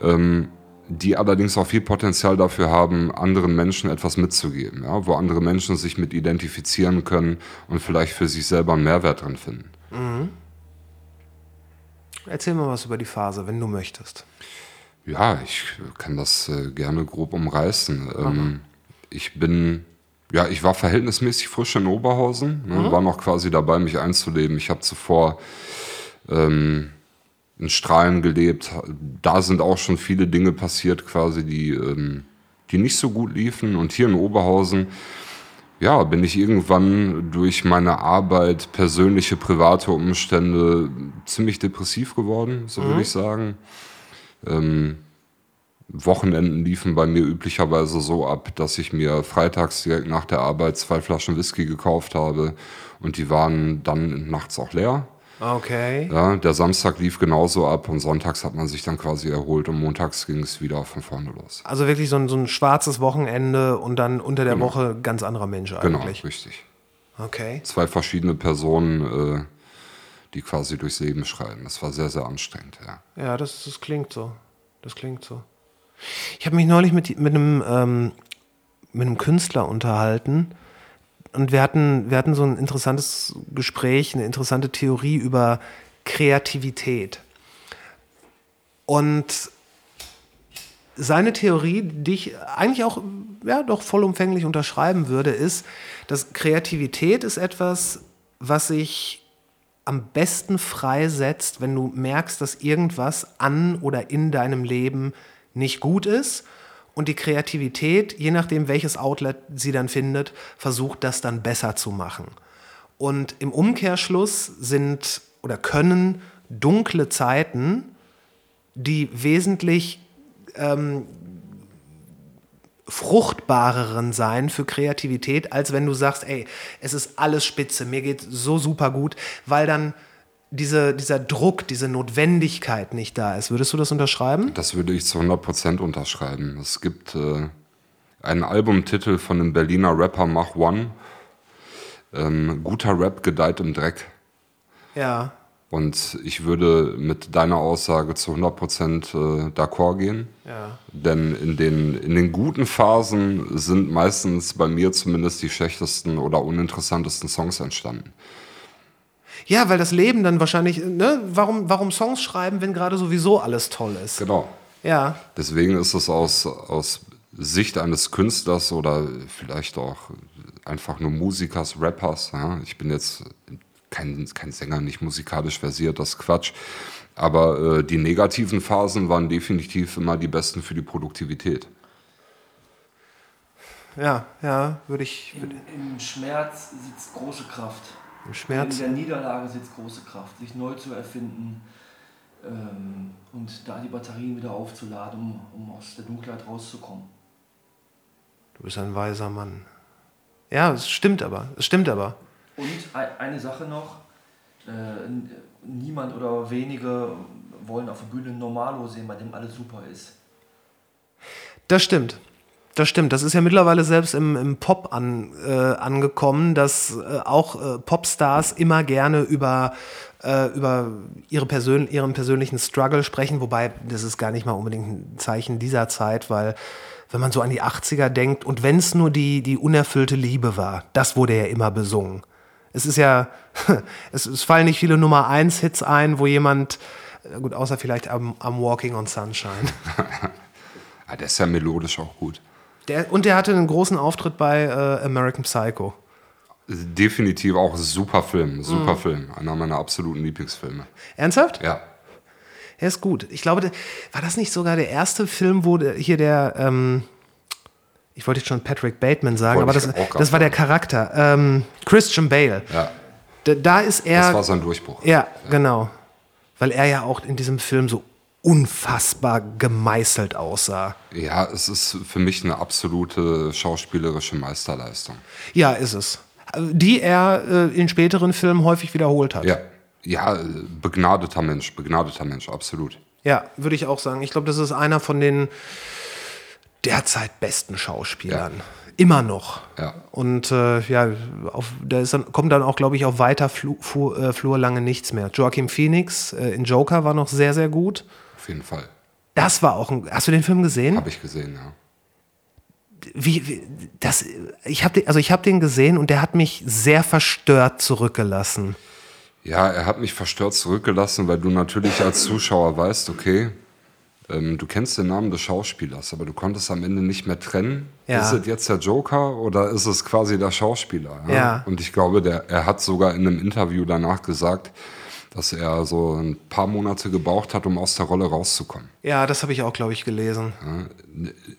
Ähm, die allerdings auch viel Potenzial dafür haben, anderen Menschen etwas mitzugeben, ja? wo andere Menschen sich mit identifizieren können und vielleicht für sich selber einen Mehrwert drin finden. Erzähl mal was über die Phase, wenn du möchtest. Ja, ich kann das äh, gerne grob umreißen. Ähm, ich bin, ja, ich war verhältnismäßig frisch in Oberhausen, ne, war noch quasi dabei, mich einzuleben. Ich habe zuvor ähm, in Strahlen gelebt. Da sind auch schon viele Dinge passiert, quasi, die, ähm, die nicht so gut liefen. Und hier in Oberhausen, ja, bin ich irgendwann durch meine Arbeit, persönliche, private Umstände ziemlich depressiv geworden, so würde ich sagen. Ähm, Wochenenden liefen bei mir üblicherweise so ab, dass ich mir freitags direkt nach der Arbeit zwei Flaschen Whisky gekauft habe und die waren dann nachts auch leer. Okay. Ja, der Samstag lief genauso ab und sonntags hat man sich dann quasi erholt und montags ging es wieder von vorne los. Also wirklich so ein, so ein schwarzes Wochenende und dann unter der Woche ganz anderer Mensch Genau, eigentlich. richtig. Okay. Zwei verschiedene Personen, äh, die quasi durchs Leben schreiten. Das war sehr, sehr anstrengend, ja. Ja, das, das klingt so. Das klingt so. Ich habe mich neulich mit, mit, einem, ähm, mit einem Künstler unterhalten und wir hatten, wir hatten so ein interessantes Gespräch, eine interessante Theorie über Kreativität. Und seine Theorie, die ich eigentlich auch ja, doch vollumfänglich unterschreiben würde, ist, dass Kreativität ist etwas, was sich am besten freisetzt, wenn du merkst, dass irgendwas an oder in deinem Leben nicht gut ist und die Kreativität, je nachdem welches Outlet sie dann findet, versucht das dann besser zu machen. Und im Umkehrschluss sind oder können dunkle Zeiten, die wesentlich ähm, fruchtbareren sein für Kreativität, als wenn du sagst, ey, es ist alles spitze, mir geht so super gut, weil dann diese, dieser Druck, diese Notwendigkeit nicht da ist. Würdest du das unterschreiben? Das würde ich zu 100% unterschreiben. Es gibt äh, einen Albumtitel von dem Berliner Rapper Mach One. Ähm, guter Rap gedeiht im Dreck. Ja. Und ich würde mit deiner Aussage zu 100% äh, d'accord gehen. Ja. Denn in den, in den guten Phasen sind meistens bei mir zumindest die schlechtesten oder uninteressantesten Songs entstanden. Ja, weil das Leben dann wahrscheinlich, ne, warum, warum Songs schreiben, wenn gerade sowieso alles toll ist? Genau. Ja. Deswegen ist es aus, aus Sicht eines Künstlers oder vielleicht auch einfach nur Musikers, Rappers, ja, ich bin jetzt kein, kein Sänger, nicht musikalisch versiert, das ist Quatsch. Aber äh, die negativen Phasen waren definitiv immer die besten für die Produktivität. Ja, ja, würde ich. Im, Im Schmerz sitzt große Kraft. Schmerz. In der Niederlage sitzt große Kraft, sich neu zu erfinden ähm, und da die Batterien wieder aufzuladen, um, um aus der Dunkelheit rauszukommen. Du bist ein weiser Mann. Ja, es stimmt aber. Es stimmt aber. Und ei- eine Sache noch, äh, niemand oder wenige wollen auf der Bühne einen Normalo sehen, bei dem alles super ist. Das stimmt. Das stimmt. Das ist ja mittlerweile selbst im, im Pop an, äh, angekommen, dass äh, auch äh, Popstars immer gerne über, äh, über ihre Persön ihren persönlichen Struggle sprechen. Wobei, das ist gar nicht mal unbedingt ein Zeichen dieser Zeit, weil wenn man so an die 80er denkt und wenn es nur die, die unerfüllte Liebe war, das wurde ja immer besungen. Es ist ja, *laughs* es, es fallen nicht viele Nummer 1 Hits ein, wo jemand, äh, gut, außer vielleicht am, am Walking on Sunshine. Ja, *laughs* der ist ja melodisch auch gut. Der, und der hatte einen großen Auftritt bei äh, American Psycho. Definitiv auch super Film, super Mhm. Film. Einer meiner absoluten Lieblingsfilme. Ernsthaft? Ja. Er ist gut. Ich glaube, war das nicht sogar der erste Film, wo hier der, ähm, ich wollte jetzt schon Patrick Bateman sagen, Wollte aber das, das war der. Charakter. Ähm, Christian Bale. Ja, Da, da ist er. das war sein Durchbruch. ja, genau. Weil er ja auch in diesem Film so unfassbar gemeißelt aussah. Ja, es ist für mich eine absolute schauspielerische Meisterleistung. Ja, ist es. Die er äh, in späteren Filmen häufig wiederholt hat. Ja, ja, begnadeter Mensch, begnadeter Mensch, absolut. Ja, würde ich auch sagen. Ich glaube, das ist einer von den derzeit besten Schauspielern. Immer noch. Ja. Und äh, ja, auf, da ist dann, kommt dann auch, glaube ich, auf weiter Flu, Fu, äh, Flur lange nichts mehr. Joaquin Phoenix äh, in Joker war noch sehr, sehr gut. Auf jeden Fall. Das war auch ein. Hast du den Film gesehen? Habe ich gesehen, ja. Wie, wie das, ich habe den, also ich habe den gesehen und der hat mich sehr verstört zurückgelassen. Ja, er hat mich verstört zurückgelassen, weil du natürlich als Zuschauer weißt, okay, ähm, du kennst den Namen des Schauspielers, aber du konntest am Ende nicht mehr trennen. Ja. Ist es jetzt der Joker oder ist es quasi der Schauspieler? Ja. Und ich glaube, der, er hat sogar in einem Interview danach gesagt, dass er so ein paar Monate gebraucht hat, um aus der Rolle rauszukommen. Ja, das habe ich auch, glaube ich, gelesen.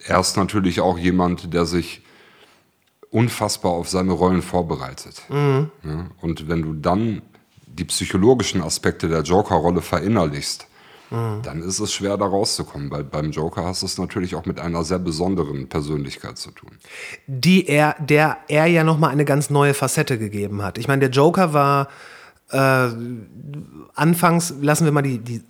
Er ist natürlich auch jemand, der sich unfassbar auf seine Rollen vorbereitet. Mhm. Und wenn du dann die psychologischen Aspekte der Joker-Rolle verinnerlichst, mhm. dann ist es schwer, da rauszukommen. Weil beim Joker hast du es natürlich auch mit einer sehr besonderen Persönlichkeit zu tun. Die er, der er ja nochmal eine ganz neue Facette gegeben hat. Ich meine, der Joker war äh, anfangs, lassen wir mal die, die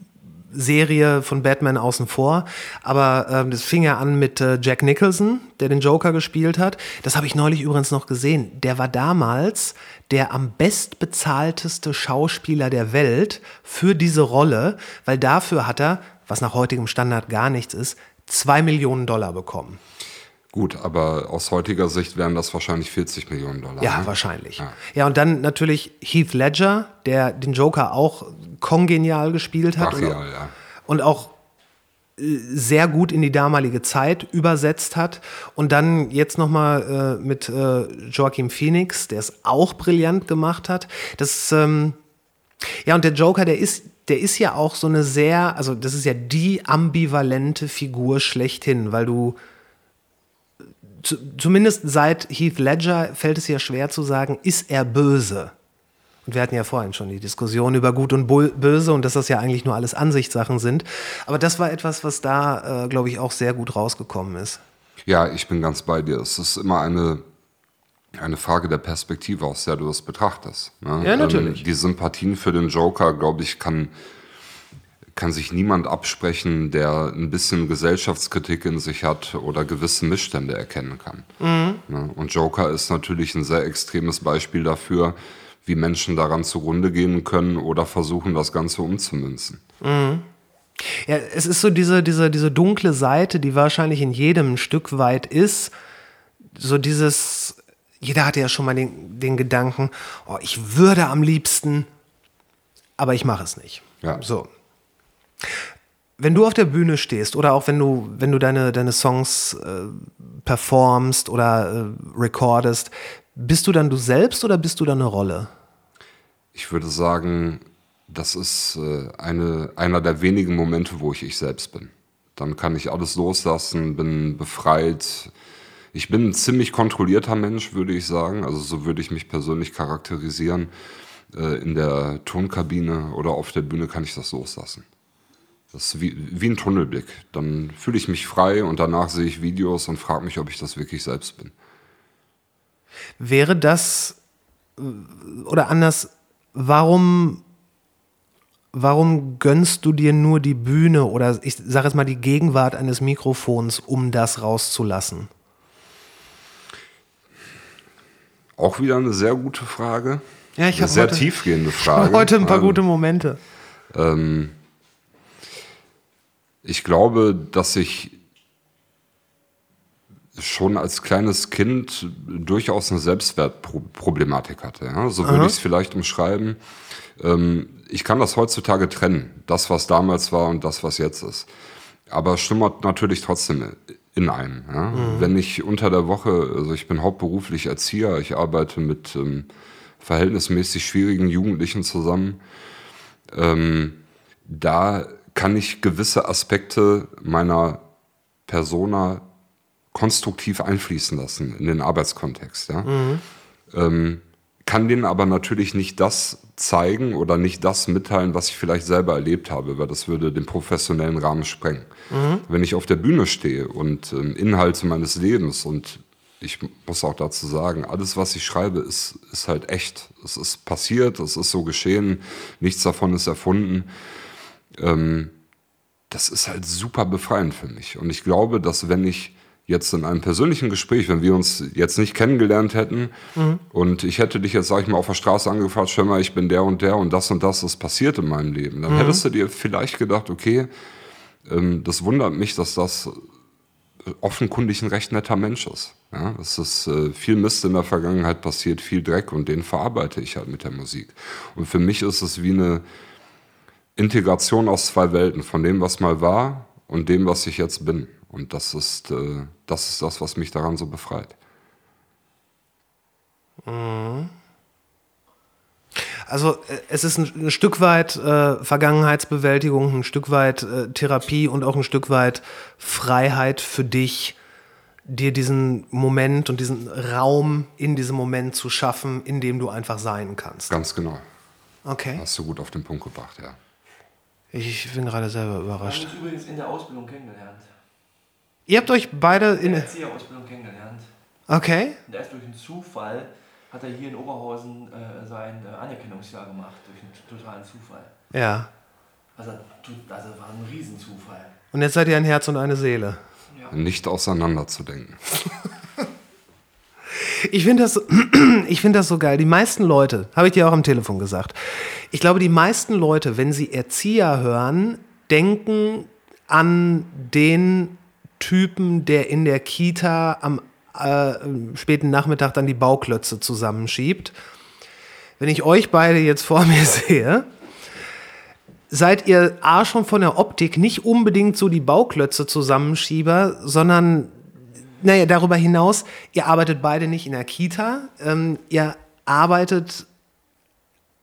Serie von Batman außen vor. Aber ähm, das fing ja an mit äh, Jack Nicholson, der den Joker gespielt hat. Das habe ich neulich übrigens noch gesehen. Der war damals der am bestbezahlteste Schauspieler der Welt für diese Rolle, weil dafür hat er, was nach heutigem Standard gar nichts ist, zwei Millionen Dollar bekommen. Gut, aber aus heutiger Sicht wären das wahrscheinlich 40 Millionen Dollar. Ja, ne? wahrscheinlich. Ja. ja. und dann natürlich Heath Ledger, der den Joker auch kongenial gespielt hat. Brachial, und, auch, ja. und auch äh, sehr gut in die damalige Zeit übersetzt hat. Und dann jetzt nochmal äh, mit äh, Joaquin Phoenix, der es auch brillant gemacht hat. Das, ähm, ja, und der Joker, der ist, der ist ja auch so eine sehr, also das ist ja die ambivalente Figur schlechthin, weil du zumindest seit Heath Ledger fällt es ja schwer zu sagen, ist er böse? Und wir hatten ja vorhin schon die Diskussion über Gut und Böse und dass das ja eigentlich nur alles Ansichtssachen sind. Aber das war etwas, was da, äh, glaube ich, auch sehr gut rausgekommen ist. Ja, ich bin ganz bei dir. Es ist immer eine, eine Frage der Perspektive, aus der du das betrachtest. Ne? Ja, natürlich. Ähm, die Sympathien für den Joker, glaube ich, kann kann sich niemand absprechen, der ein bisschen Gesellschaftskritik in sich hat oder gewisse Missstände erkennen kann. Mhm. Und Joker ist natürlich ein sehr extremes Beispiel dafür, wie Menschen daran zugrunde gehen können oder versuchen, das Ganze umzumünzen. Mhm. Ja, es ist so diese, diese, diese dunkle Seite, die wahrscheinlich in jedem ein Stück weit ist. So dieses, jeder hatte ja schon mal den, den Gedanken, oh, ich würde am liebsten, aber ich mache es nicht. Ja. So. Wenn du auf der Bühne stehst oder auch wenn du, wenn du deine, deine Songs äh, performst oder äh, recordest, bist du dann du selbst oder bist du dann eine Rolle? Ich würde sagen, das ist äh, eine, einer der wenigen Momente, wo ich ich selbst bin. Dann kann ich alles loslassen, bin befreit. Ich bin ein ziemlich kontrollierter Mensch, würde ich sagen. Also so würde ich mich persönlich charakterisieren. Äh, in der Tonkabine oder auf der Bühne kann ich das loslassen. Das ist wie, wie ein Tunnelblick. Dann fühle ich mich frei und danach sehe ich Videos und frage mich, ob ich das wirklich selbst bin. Wäre das äh, oder anders, warum, warum gönnst du dir nur die Bühne oder ich sage jetzt mal die Gegenwart eines Mikrofons, um das rauszulassen? Auch wieder eine sehr gute Frage. Ja, ich habe sehr heute, tiefgehende *laughs* Frage. Heute ein paar ähm, gute Momente. Ähm, ich glaube, dass ich schon als kleines Kind durchaus eine Selbstwertproblematik hatte. Ja? So würde ich es vielleicht umschreiben. Ähm, ich kann das heutzutage trennen, das, was damals war und das, was jetzt ist. Aber es schlummert natürlich trotzdem in einem. Ja? Mhm. Wenn ich unter der Woche, also ich bin hauptberuflich Erzieher, ich arbeite mit ähm, verhältnismäßig schwierigen Jugendlichen zusammen, ähm, da kann ich gewisse Aspekte meiner Persona konstruktiv einfließen lassen in den Arbeitskontext. Ja? Mhm. Ähm, kann denen aber natürlich nicht das zeigen oder nicht das mitteilen, was ich vielleicht selber erlebt habe, weil das würde den professionellen Rahmen sprengen. Mhm. Wenn ich auf der Bühne stehe und ähm, Inhalte meines Lebens und ich muss auch dazu sagen, alles, was ich schreibe, ist, ist halt echt. Es ist passiert, es ist so geschehen, nichts davon ist erfunden ähm, das ist halt super befreiend für mich. Und ich glaube, dass wenn ich jetzt in einem persönlichen Gespräch, wenn wir uns jetzt nicht kennengelernt hätten mhm. und ich hätte dich jetzt, sag ich mal, auf der Straße angefragt, schau mal, ich bin der und der und das und das ist passiert in meinem Leben, dann mhm. hättest du dir vielleicht gedacht, okay, ähm, das wundert mich, dass das offenkundig ein recht netter Mensch ist. Ja, es ist äh, viel Mist in der Vergangenheit passiert, viel Dreck und den verarbeite ich halt mit der Musik. Und für mich ist es wie eine, Integration aus zwei Welten, von dem, was mal war und dem, was ich jetzt bin. Und das ist, äh, das, ist das, was mich daran so befreit. Mhm. Also äh, es ist ein, ein Stück weit äh, Vergangenheitsbewältigung, ein Stück weit äh, Therapie und auch ein Stück weit Freiheit für dich, dir diesen Moment und diesen Raum in diesem Moment zu schaffen, in dem du einfach sein kannst. Ganz genau. Okay. Hast du gut auf den Punkt gebracht, ja. Ich bin gerade selber Wir haben überrascht. uns übrigens in der Ausbildung kennengelernt. Ihr habt euch beide In in. der Erzieherausbildung kennengelernt. Okay. Und erst durch einen Zufall hat er hier in Oberhausen äh, sein äh, Anerkennungsjahr gemacht. Durch einen totalen Zufall. Ja. Also, also war ein Riesenzufall. Und jetzt seid ihr ein Herz und eine Seele. Nicht auseinanderzudenken. *laughs* Ich finde das, *clears throat* ich das so geil. Die meisten Leute, habe ich dir auch am Telefon gesagt, ich glaube, die meisten Leute, wenn sie Erzieher hören, denken an den Typen, der in der Kita am äh, späten Nachmittag dann die Bauklötze zusammenschiebt. Wenn ich euch beide jetzt vor *laughs* mir sehe, seid ihr A schon von der Optik nicht unbedingt so die Bauklötze Zusammenschieber, sondern naja, darüber hinaus, ihr arbeitet beide nicht in der Kita, ähm, ihr arbeitet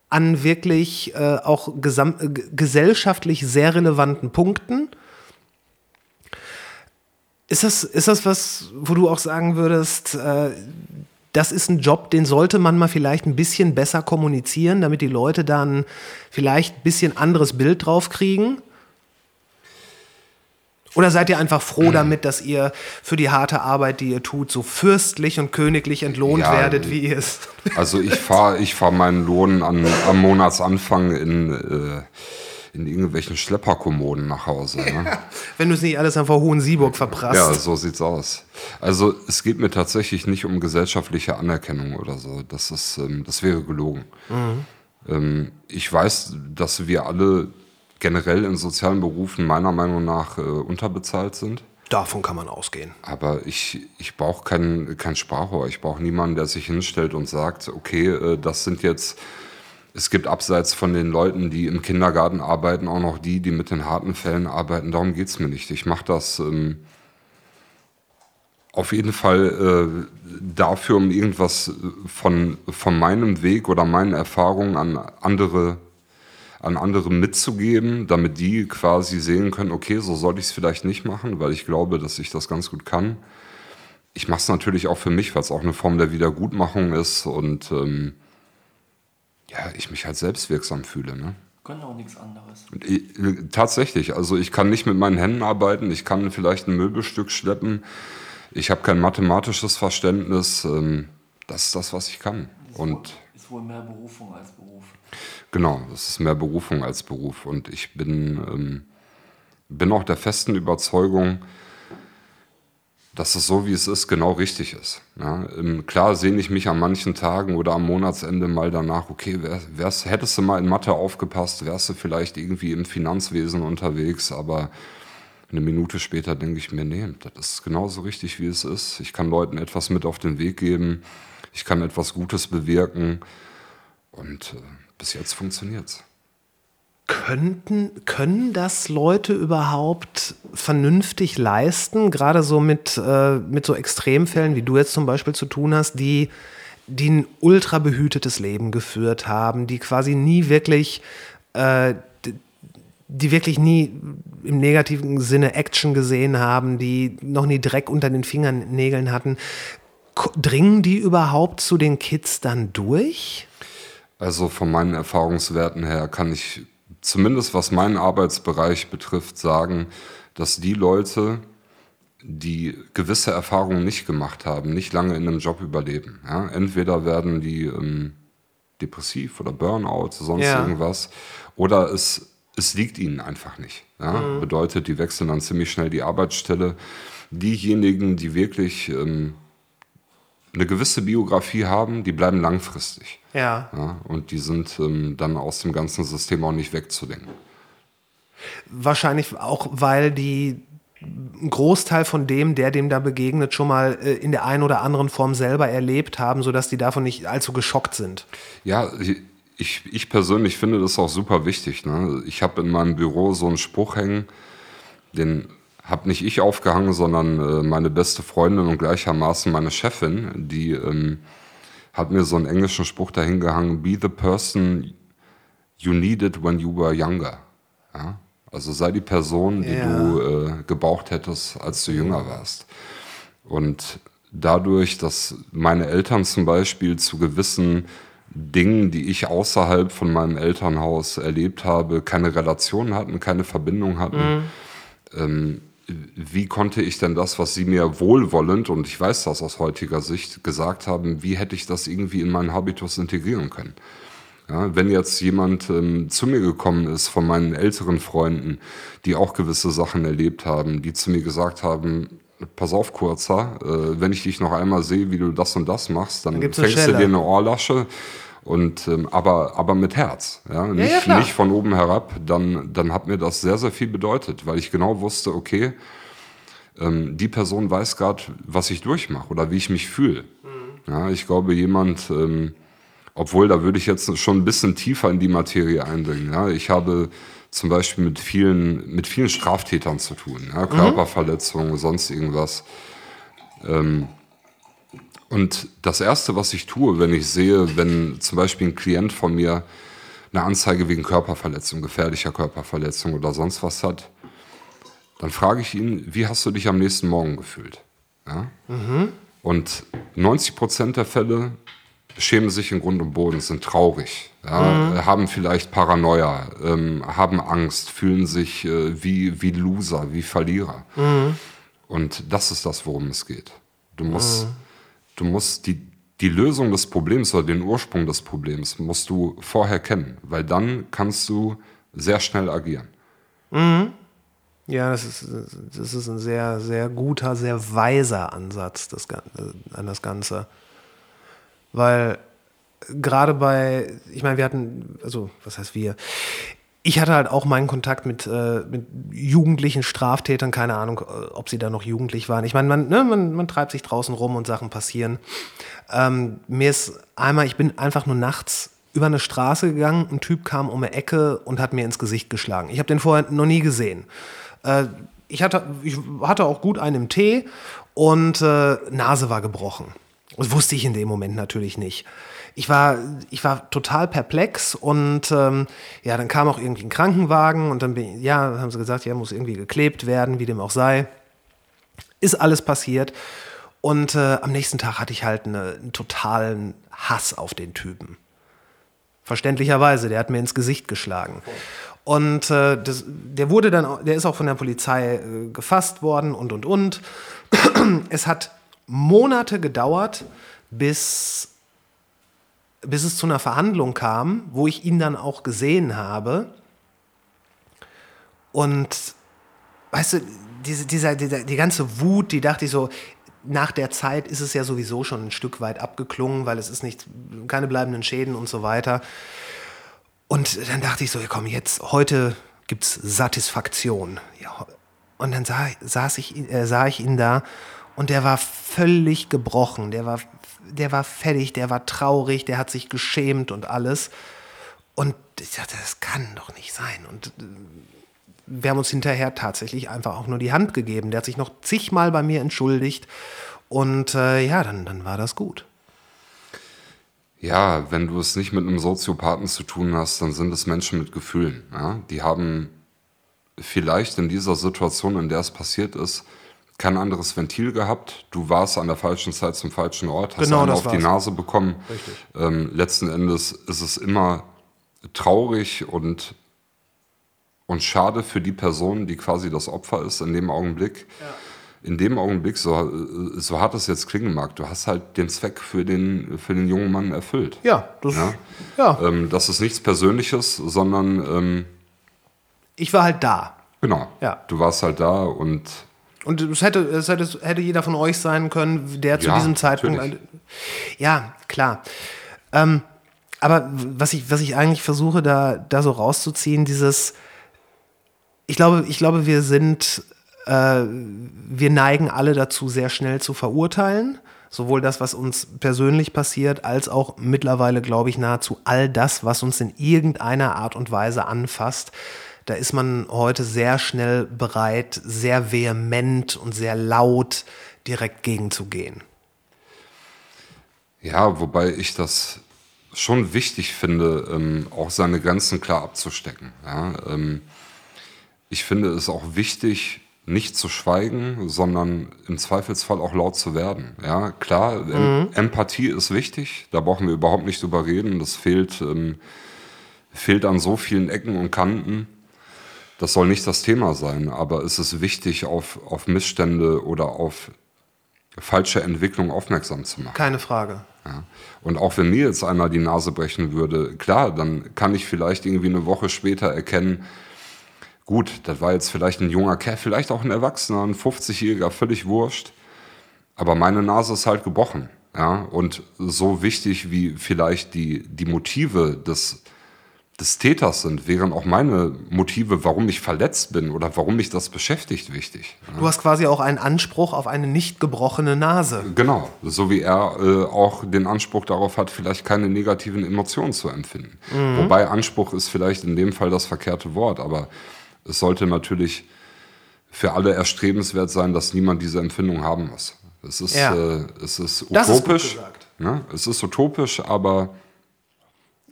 an wirklich äh, auch äh, gesellschaftlich sehr relevanten Punkten. Ist das, ist das was, wo du auch sagen würdest, äh, das ist ein Job, den sollte man mal vielleicht ein bisschen besser kommunizieren, damit die Leute dann vielleicht ein bisschen anderes Bild drauf kriegen? Oder seid ihr einfach froh damit, dass ihr für die harte Arbeit, die ihr tut, so fürstlich und königlich entlohnt Ja, werdet, wie ihr es? Also ich fahre ich fahr meinen Lohn an, am Monatsanfang in, äh, in irgendwelchen Schlepperkommoden nach Hause. Ne? Wenn du es nicht alles einfach Hohen-Sieburg verprasst. Ja, so sieht's aus. Also es geht mir tatsächlich nicht um gesellschaftliche Anerkennung oder so. Das ist, ähm, das wäre gelogen. Ähm, ich weiß, dass wir alle generell in sozialen Berufen meiner Meinung nach äh, unterbezahlt sind. Davon kann man ausgehen. Aber ich, ich brauche kein, kein Sprachrohr. Ich brauche niemanden, der sich hinstellt und sagt, okay, äh, das sind jetzt, es gibt abseits von den Leuten, die im Kindergarten arbeiten, auch noch die, die mit den harten Fällen arbeiten. Darum geht es mir nicht. Ich mache das ähm, auf jeden Fall äh, dafür, um irgendwas äh, von, von meinem Weg oder meinen Erfahrungen an andere an andere mitzugeben, damit die quasi sehen können, okay, so soll ich es vielleicht nicht machen, weil ich glaube, dass ich das ganz gut kann. Ich mache es natürlich auch für mich, weil es auch eine Form der Wiedergutmachung ist und ähm, ja, ich mich halt selbstwirksam fühle. Ne? Können auch nichts anderes. Ich, tatsächlich, also ich kann nicht mit meinen Händen arbeiten, ich kann vielleicht ein Möbelstück schleppen, ich habe kein mathematisches Verständnis, ähm, das ist das, was ich kann. Und Ist wohl mehr Berufung als Beruf. Genau, das ist mehr Berufung als Beruf. Und ich bin, ähm, bin auch der festen Überzeugung, dass es so, wie es ist, genau richtig ist. Ja, ähm, klar sehne ich mich an manchen Tagen oder am Monatsende mal danach, okay, wär, wär's, hättest du mal in Mathe aufgepasst, wärst du vielleicht irgendwie im Finanzwesen unterwegs, aber eine Minute später denke ich mir, nee, das ist genauso richtig, wie es ist. Ich kann Leuten etwas mit auf den Weg geben, ich kann etwas Gutes bewirken und äh, bis jetzt funktioniert's. Könnten, können das Leute überhaupt vernünftig leisten, gerade so mit, äh, mit so Extremfällen, wie du jetzt zum Beispiel zu tun hast, die, die ein ultra behütetes Leben geführt haben, die quasi nie wirklich, äh, die wirklich nie im negativen Sinne Action gesehen haben, die noch nie Dreck unter den Fingernägeln hatten. Dringen die überhaupt zu den Kids dann durch? Also von meinen Erfahrungswerten her kann ich zumindest was meinen Arbeitsbereich betrifft sagen, dass die Leute, die gewisse Erfahrungen nicht gemacht haben, nicht lange in einem Job überleben. Ja? Entweder werden die ähm, depressiv oder Burnout, sonst Ja. irgendwas, oder es, es liegt ihnen einfach nicht. Ja? Bedeutet, die wechseln dann ziemlich schnell die Arbeitsstelle. Diejenigen, die wirklich ähm, eine gewisse Biografie haben, die bleiben langfristig. Ja. Ja, und die sind ähm, dann aus dem ganzen System auch nicht wegzudenken. Wahrscheinlich auch, weil die einen Großteil von dem, der dem da begegnet, schon mal äh, in der einen oder anderen Form selber erlebt haben, sodass die davon nicht allzu geschockt sind. Ja, ich, ich persönlich finde das auch super wichtig. Ne? Ich habe in meinem Büro so einen Spruch hängen, den habe nicht ich aufgehangen, sondern äh, meine beste Freundin und gleichermaßen meine Chefin, die ähm, hat mir so einen englischen Spruch dahin gehangen, be the person you needed when you were younger. Ja? Also sei die Person, die du äh, gebraucht hättest, als du jünger warst. Und dadurch, dass meine Eltern zum Beispiel zu gewissen Dingen, die ich außerhalb von meinem Elternhaus erlebt habe, keine Relation hatten, keine Verbindung hatten. Ähm, wie konnte ich denn das, was Sie mir wohlwollend, und ich weiß das aus heutiger Sicht, gesagt haben, wie hätte ich das irgendwie in meinen Habitus integrieren können? Ja, wenn jetzt jemand ähm, zu mir gekommen ist von meinen älteren Freunden, die auch gewisse Sachen erlebt haben, die zu mir gesagt haben, pass auf, Kurzer, äh, wenn ich dich noch einmal sehe, wie du das und das machst, dann, fängst du dir eine Ohrlasche. Und ähm, aber aber mit Herz, ja, nicht, ja, nicht von oben herab. Dann dann hat mir das sehr sehr viel bedeutet, weil ich genau wusste, okay, ähm, die Person weiß gerade, was ich durchmache oder wie ich mich fühle. Ja, ich glaube, jemand, ähm, obwohl da würde ich jetzt schon ein bisschen tiefer in die Materie eindringen. Ja, ich habe zum Beispiel mit vielen, mit vielen Straftätern zu tun, ja, Körperverletzungen, sonst irgendwas. Ähm, und das Erste, was ich tue, wenn ich sehe, wenn zum Beispiel ein Klient von mir eine Anzeige wegen Körperverletzung, gefährlicher Körperverletzung oder sonst was hat, dann frage ich ihn, wie hast du dich am nächsten Morgen gefühlt? Ja? Und 90 Prozent der Fälle schämen sich in Grund und Boden, sind traurig, ja? haben vielleicht Paranoia, ähm, haben Angst, fühlen sich äh, wie, wie Loser, wie Verlierer. Und das ist das, worum es geht. Du musst, du musst die, die Lösung des Problems oder den Ursprung des Problems musst du vorher kennen, weil dann kannst du sehr schnell agieren. Ja, das ist, das ist ein sehr, sehr guter, sehr weiser Ansatz das, äh, an das Ganze. Weil gerade bei, ich meine, wir hatten, also was heißt wir? Ich hatte halt auch meinen Kontakt mit, äh, mit jugendlichen Straftätern, keine Ahnung, äh, ob sie da noch jugendlich waren. Ich meine, man, ne, man, man treibt sich draußen rum und Sachen passieren. Ähm, mir ist einmal, ich bin einfach nur nachts über eine Straße gegangen, ein Typ kam um eine Ecke und hat mir ins Gesicht geschlagen. Ich habe den vorher noch nie gesehen. Äh, ich, hatte, ich hatte auch gut einen im Tee und äh, Nase war gebrochen. Das wusste ich in dem Moment natürlich nicht. Ich war, ich war total perplex und ähm, ja, dann kam auch irgendwie ein Krankenwagen und dann bin, ja, haben sie gesagt, ja, muss irgendwie geklebt werden, wie dem auch sei. Ist alles passiert. Und äh, am nächsten Tag hatte ich halt eine, einen totalen Hass auf den Typen. Verständlicherweise, der hat mir ins Gesicht geschlagen. Und äh, das, der wurde dann, der ist auch von der Polizei äh, gefasst worden und und und. *clears throat* es hat Monate gedauert, bis, bis es zu einer Verhandlung kam, wo ich ihn dann auch gesehen habe. Und weißt du, diese, dieser, dieser, die ganze Wut, die dachte ich so, nach der Zeit ist es ja sowieso schon ein Stück weit abgeklungen, weil es ist nicht, keine bleibenden Schäden und so weiter. Und dann dachte ich so, ja komm, jetzt, heute gibt's Satisfaktion. Ja, und dann sah, saß ich, äh, sah ich ihn da und der war völlig gebrochen, der war, der war fertig, der war traurig, der hat sich geschämt und alles. Und ich dachte, das kann doch nicht sein. Und äh, wir haben uns hinterher tatsächlich einfach auch nur die Hand gegeben. Der hat sich noch zigmal bei mir entschuldigt. Und äh, ja, dann, dann war das gut. Ja, wenn du es nicht mit einem Soziopathen zu tun hast, dann sind es Menschen mit Gefühlen. Ja? Die haben vielleicht in dieser Situation, in der es passiert ist, kein anderes Ventil gehabt. Du warst an der falschen Zeit zum falschen Ort, hast Genau, einen auf die war's. Nase bekommen. Ähm, letzten Endes ist es immer traurig und, und schade für die Person, die quasi das Opfer ist in dem Augenblick. In dem Augenblick, so, so hart es jetzt klingen mag, du hast halt den Zweck für den, für den jungen Mann erfüllt. Ja, das, Ja. ja. Ähm, das ist nichts Persönliches, sondern ähm, ich war halt da. genau. Ja. Du warst halt da und Und es hätte, es hätte, es hätte jeder von euch sein können, der zu Ja, diesem Zeitpunkt. natürlich. Ja, klar. Ähm, aber was ich, was ich eigentlich versuche, da, da so rauszuziehen, dieses, ich glaube, ich glaube, wir sind, äh, wir neigen alle dazu, sehr schnell zu verurteilen. Sowohl das, was uns persönlich passiert, als auch mittlerweile, glaube ich, nahezu all das, was uns in irgendeiner Art und Weise anfasst. Da ist man heute sehr schnell bereit, sehr vehement und sehr laut direkt gegenzugehen. ja, wobei ich das schon wichtig finde, ähm, auch seine Grenzen klar abzustecken. Ja? Ähm, ich finde es auch wichtig, nicht zu schweigen, sondern im Zweifelsfall auch laut zu werden. Ja, klar, mhm. Empathie ist wichtig, da brauchen wir überhaupt nicht drüber reden. Das fehlt, ähm, fehlt an so vielen Ecken und Kanten. Das soll nicht das Thema sein, aber es ist wichtig, auf, auf Missstände oder auf falsche Entwicklung aufmerksam zu machen. Keine Frage. Ja. Und auch wenn mir jetzt einer die Nase brechen würde, klar, dann kann ich vielleicht irgendwie eine Woche später erkennen, gut, das war jetzt vielleicht ein junger Kerl, vielleicht auch ein Erwachsener, ein 50-Jähriger, völlig wurscht. Aber meine Nase ist halt gebrochen. Ja? Und so wichtig wie vielleicht die, die Motive des, des Täters sind, wären auch meine Motive, warum ich verletzt bin oder warum mich das beschäftigt, wichtig. Du hast quasi auch einen Anspruch auf eine nicht gebrochene Nase. Genau, so wie er äh, auch den Anspruch darauf hat, vielleicht keine negativen Emotionen zu empfinden. Mhm. Wobei Anspruch ist vielleicht in dem Fall das verkehrte Wort, aber es sollte natürlich für alle erstrebenswert sein, dass niemand diese Empfindung haben muss. Es ist, ja. äh, es ist utopisch. Ist ne? Es ist utopisch, aber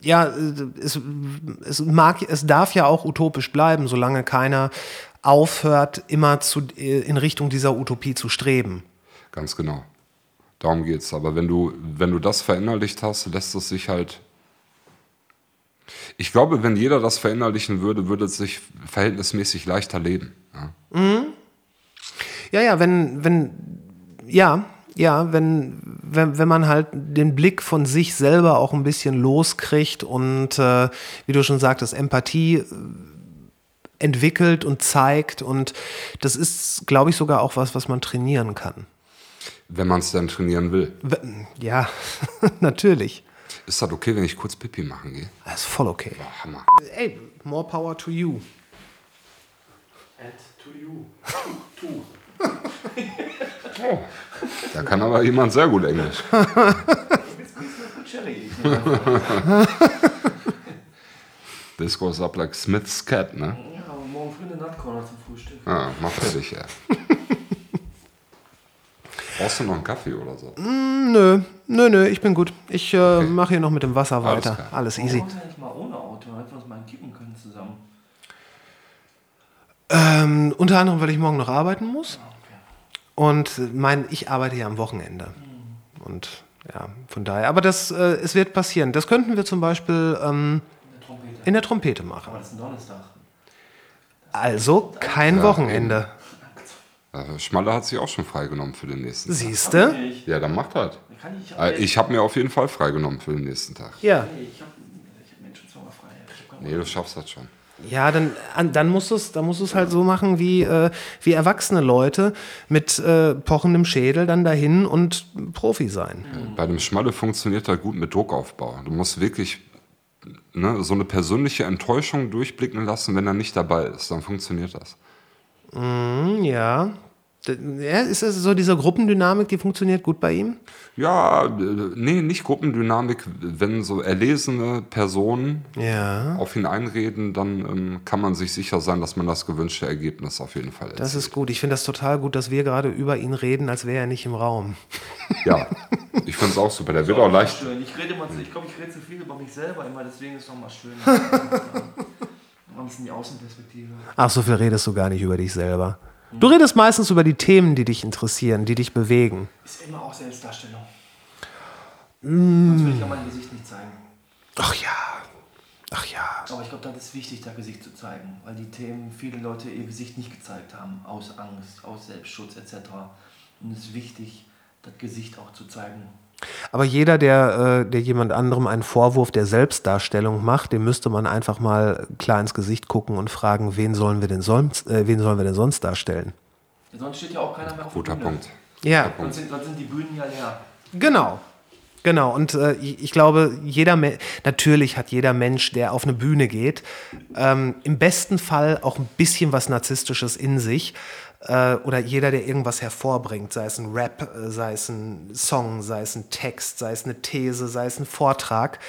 ja, es, es, mag, es darf ja auch utopisch bleiben, solange keiner aufhört, immer zu, in Richtung dieser Utopie zu streben. Ganz genau. Darum geht es. Aber wenn du, wenn du das verinnerlicht hast, lässt es sich halt ich glaube, wenn jeder das verinnerlichen würde, würde es sich verhältnismäßig leichter leben. Ja, mhm. ja, ja, wenn, wenn, ja, ja, wenn, wenn, wenn man halt den Blick von sich selber auch ein bisschen loskriegt und, äh, wie du schon sagtest, Empathie äh, entwickelt und zeigt. Und das ist, glaube ich, sogar auch was, was man trainieren kann. Wenn man es dann trainieren will. Ja, *laughs* natürlich. Ist das okay, wenn ich kurz Pipi machen gehe? Das ist voll okay. Boah, Hammer. Ey, more power to you. And to you. To. Oh, da kann aber jemand sehr gut Englisch. This goes up like Smith's cat, ne? Ja, morgen früh eine Nutcorner zum Frühstück. Ah, mach fertig, ja. Brauchst du noch einen Kaffee oder so? Mm, nö, nö, nö, ich bin gut. Ich äh, okay. mache hier noch mit dem Wasser weiter. Alles, Alles easy. Warum eigentlich mal ohne Auto, damit wir uns mal kippen können zusammen? Ähm, unter anderem, weil ich morgen noch arbeiten muss. Und mein, ich arbeite ja am Wochenende. Und ja, von daher. Aber das, äh, es wird passieren. Das könnten wir zum Beispiel ähm, in, der in, der Trompete machen. Aber das ist ein Donnerstag. Also kein ja, Wochenende. Äh, Schmalle hat sich auch schon freigenommen für den nächsten Tag. Siehst du? Ja, dann macht halt. Ich, äh, ich habe mir auf jeden Fall freigenommen für den nächsten Tag. Ja. Ich habe hab Menschen zwar frei. Nee, du schaffst das schon. Ja, dann, dann musst du es dann musst du's halt so machen wie, äh, wie erwachsene Leute mit äh, pochendem Schädel dann dahin und Profi sein. Bei dem Schmalle funktioniert das gut mit Druckaufbau. Du musst wirklich ne, so eine persönliche Enttäuschung durchblicken lassen, wenn er nicht dabei ist. Dann funktioniert das. Mm, ja, ja, ist das so diese Gruppendynamik, die funktioniert gut bei ihm? Ja, nee, nicht Gruppendynamik. Wenn so erlesene Personen ja. auf ihn einreden, dann ähm, kann man sich sicher sein, dass man das gewünschte Ergebnis auf jeden Fall erzielt. Das ist gut. Ich finde das total gut, dass wir gerade über ihn reden, als wäre er nicht im Raum. Ja, ich finde es auch super. Der wird auch leicht. Schön. Ich rede immer, ich glaube, ich rede zu viel über mich selber immer, deswegen ist es nochmal schön. *laughs* Ein bisschen die Außenperspektive. Ach, so viel redest du gar nicht über dich selber. Du redest meistens über die Themen, die dich interessieren, die dich bewegen. Ist immer auch Selbstdarstellung. Mm. Sonst will ich ja mein Gesicht nicht zeigen. Ach ja. Ach ja. Aber ich glaube, das ist wichtig, das Gesicht zu zeigen, weil die Themen viele Leute ihr Gesicht nicht gezeigt haben, aus Angst, aus Selbstschutz etc. Und es ist wichtig, das Gesicht auch zu zeigen. Aber jeder, der, äh, der jemand anderem einen Vorwurf der Selbstdarstellung macht, dem müsste man einfach mal klar ins Gesicht gucken und fragen, wen sollen wir denn sonst, äh, wen sollen wir denn sonst darstellen? Ja, sonst steht ja auch keiner mehr auf Guter der Bühne. Punkt. Ja. Sonst sind, sonst sind die Bühnen ja leer. Genau. Genau, und äh, ich glaube, jeder natürlich hat jeder Mensch, der auf eine Bühne geht, ähm, im besten Fall auch ein bisschen was Narzisstisches in sich oder jeder, der irgendwas hervorbringt, sei es ein Rap, äh, sei es ein Song, sei es ein Text, sei es eine These, sei es ein Vortrag,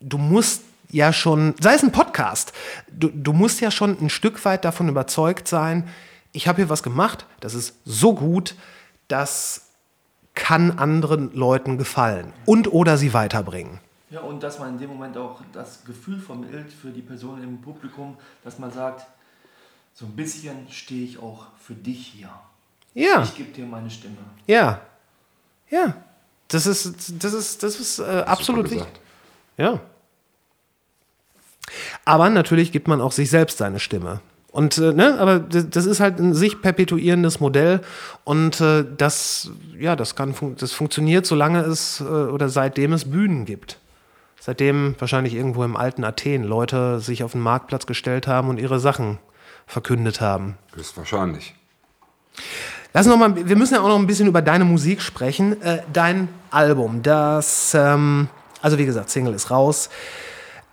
du musst ja schon, sei es ein Podcast, du, du musst ja schon ein Stück weit davon überzeugt sein, ich habe hier was gemacht, das ist so gut, das kann anderen Leuten gefallen und oder sie weiterbringen. Ja, und dass man in dem Moment auch das Gefühl vermittelt für die Person im Publikum, dass man sagt, so ein bisschen stehe ich auch für dich hier. Ja, Ich gebe dir meine Stimme. ja, ja. Das ist, das ist, das ist äh, absolut wichtig. Ja. Aber natürlich gibt man auch sich selbst seine Stimme. Und äh, ne, aber das das ist halt ein sich perpetuierendes Modell und äh, das, ja, das kann fun das funktioniert, solange es äh, oder seitdem es Bühnen gibt. Seitdem wahrscheinlich irgendwo im alten Athen Leute sich auf den Marktplatz gestellt haben und ihre Sachen verkündet haben. Höchstwahrscheinlich. Lass noch mal, wir müssen ja auch noch ein bisschen über deine Musik sprechen. Äh, dein Album, das, ähm, also wie gesagt, Single ist raus.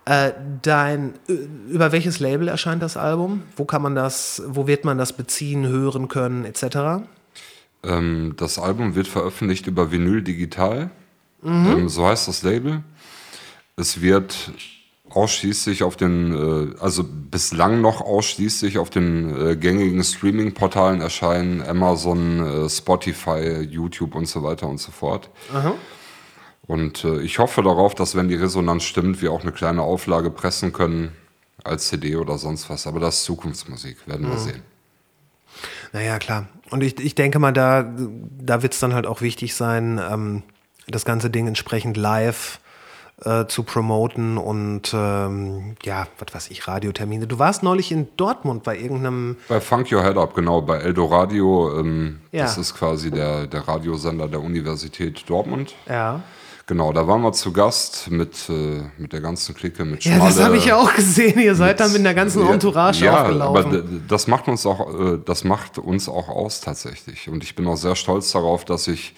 Äh, dein, äh, über welches Label erscheint das Album? Wo kann man das, wo wird man das beziehen, hören können, etc.? Ähm, das Album wird veröffentlicht über Vinyl Digital. Ähm, so heißt das Label. Es wird ausschließlich auf den, äh, also bislang noch ausschließlich auf den äh, gängigen Streaming-Portalen erscheinen, Amazon, äh, Spotify, YouTube und so weiter und so fort. Und äh, ich hoffe darauf, dass wenn die Resonanz stimmt, wir auch eine kleine Auflage pressen können als CD oder sonst was. Aber das ist Zukunftsmusik, werden wir sehen. Naja, klar. Und ich, ich denke mal, da, da wird es dann halt auch wichtig sein, ähm, das ganze Ding entsprechend live äh, zu promoten und ähm, ja, was weiß ich, Radiotermine. Du warst neulich in Dortmund bei irgendeinem. Bei Funk Your Head Up, genau, bei Eldoradio. Ähm, Ja. Das ist quasi der, der Radiosender der Universität Dortmund. Ja. Genau, da waren wir zu Gast mit, äh, mit der ganzen Clique, mit Ja, das habe ich ja auch gesehen. Ihr seid dann mit einer ganzen Ja, Entourage ja, aufgelaufen. aber d- das macht uns auch, äh, das macht uns auch aus tatsächlich. Und ich bin auch sehr stolz darauf, dass ich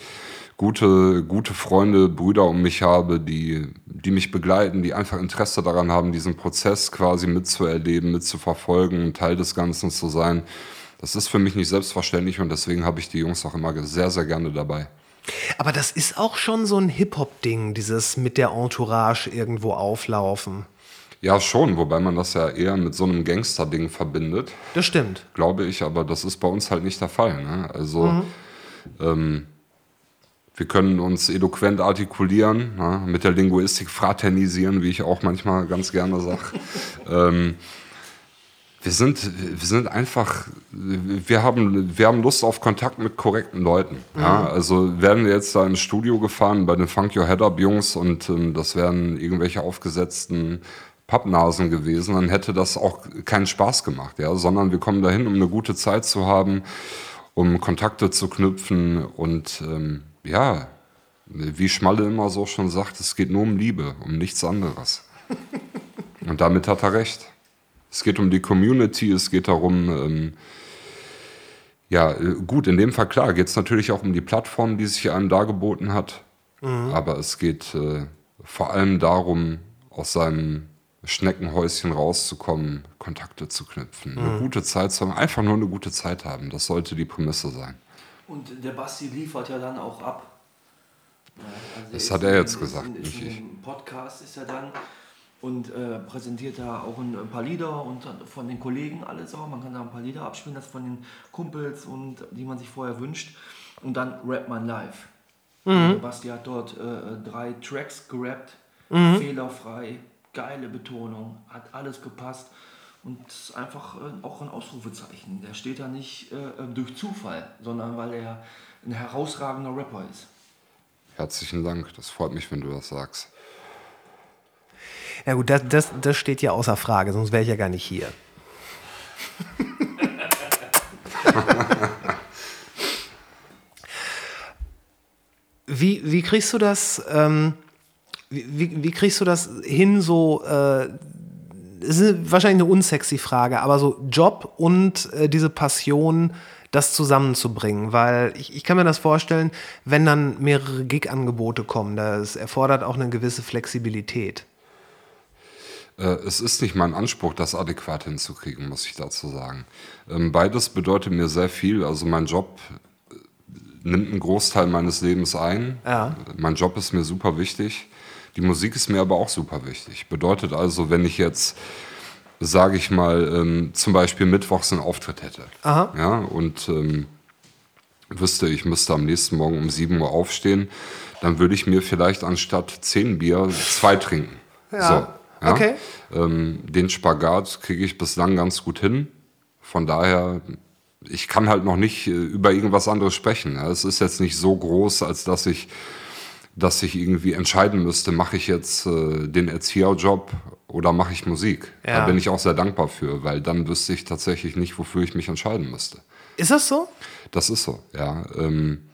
gute, gute Freunde, Brüder um mich habe, die, die mich begleiten, die einfach Interesse daran haben, diesen Prozess quasi mitzuerleben, mitzuverfolgen, Teil des Ganzen zu sein. Das ist für mich nicht selbstverständlich und deswegen habe ich die Jungs auch immer sehr, sehr gerne dabei. Aber das ist auch schon so ein Hip-Hop-Ding, dieses mit der Entourage irgendwo auflaufen. Ja, schon, wobei man das ja eher mit so einem Gangster-Ding verbindet. Das stimmt. glaube ich, aber das ist bei uns halt nicht der Fall. Ne? Also ähm, wir können uns eloquent artikulieren, ne? mit der Linguistik fraternisieren, wie ich auch manchmal ganz gerne sage. *laughs* ähm, wir sind, wir sind einfach, wir haben, wir haben Lust auf Kontakt mit korrekten Leuten. Ja? Also werden wir jetzt da ins Studio gefahren bei den Funk Your Head Up Jungs und ähm, das wären irgendwelche aufgesetzten Pappnasen gewesen, dann hätte das auch keinen Spaß gemacht, ja, sondern wir kommen dahin, um eine gute Zeit zu haben, um Kontakte zu knüpfen und ähm, ja, wie Schmalle immer so schon sagt, es geht nur um Liebe, um nichts anderes. *laughs* Und damit hat er recht. Es geht um die Community, es geht darum, ähm, ja, äh, gut, in dem Fall klar, geht es natürlich auch um die Plattform, die sich einem dargeboten hat. Aber es geht äh, vor allem darum, aus seinem Schneckenhäuschen rauszukommen, Kontakte zu knüpfen, eine gute Zeit zu haben, einfach nur eine gute Zeit haben. Das sollte die Prämisse sein. Und der Basti liefert ja dann auch ab. Ja, also Das hat er in- jetzt ist gesagt, in- ist nicht ich. Im Podcast ist er dann und äh, präsentiert da auch ein, paar Lieder und von den Kollegen alles auch. Man kann da ein paar Lieder abspielen, das von den Kumpels und die man sich vorher wünscht. Und dann rappt man live. Der Basti hat dort äh, drei Tracks gerappt, fehlerfrei, geile Betonung, hat alles gepasst. Und es ist einfach äh, auch ein Ausrufezeichen. Der steht da nicht äh, durch Zufall, sondern weil er ein herausragender Rapper ist. Herzlichen Dank, das freut mich, wenn du das sagst. Ja gut, das, das, das steht ja außer Frage, sonst wäre ich ja gar nicht hier. *laughs* wie, wie kriegst du das, ähm, wie, wie, wie kriegst du das hin, so, äh, es ist wahrscheinlich eine unsexy Frage, aber so Job und äh, diese Passion, das zusammenzubringen, weil ich, ich kann mir das vorstellen, wenn dann mehrere Gig-Angebote kommen, das erfordert auch eine gewisse Flexibilität. Äh, es ist nicht mein Anspruch, das adäquat hinzukriegen, muss ich dazu sagen. Ähm, beides bedeutet mir sehr viel. Also mein Job äh, nimmt einen Großteil meines Lebens ein. Ja. Mein Job ist mir super wichtig. Die Musik ist mir aber auch super wichtig. Bedeutet also, wenn ich jetzt, sage ich mal, ähm, zum Beispiel mittwochs einen Auftritt hätte Aha. ja, und ähm, wüsste, ich müsste am nächsten Morgen um 7 Uhr aufstehen, dann würde ich mir vielleicht anstatt 10 Bier zwei trinken. Ja. Okay. Ähm, den Spagat kriege ich bislang ganz gut hin. Von daher, ich kann halt noch nicht äh, über irgendwas anderes sprechen. Ja. Es ist jetzt nicht so groß, als dass ich, dass ich irgendwie entscheiden müsste, mache ich jetzt äh, den Erzieherjob oder mache ich Musik. Ja. Da bin ich auch sehr dankbar für, weil dann wüsste ich tatsächlich nicht, wofür ich mich entscheiden müsste. Ist das so? Das ist so, ja. Ähm,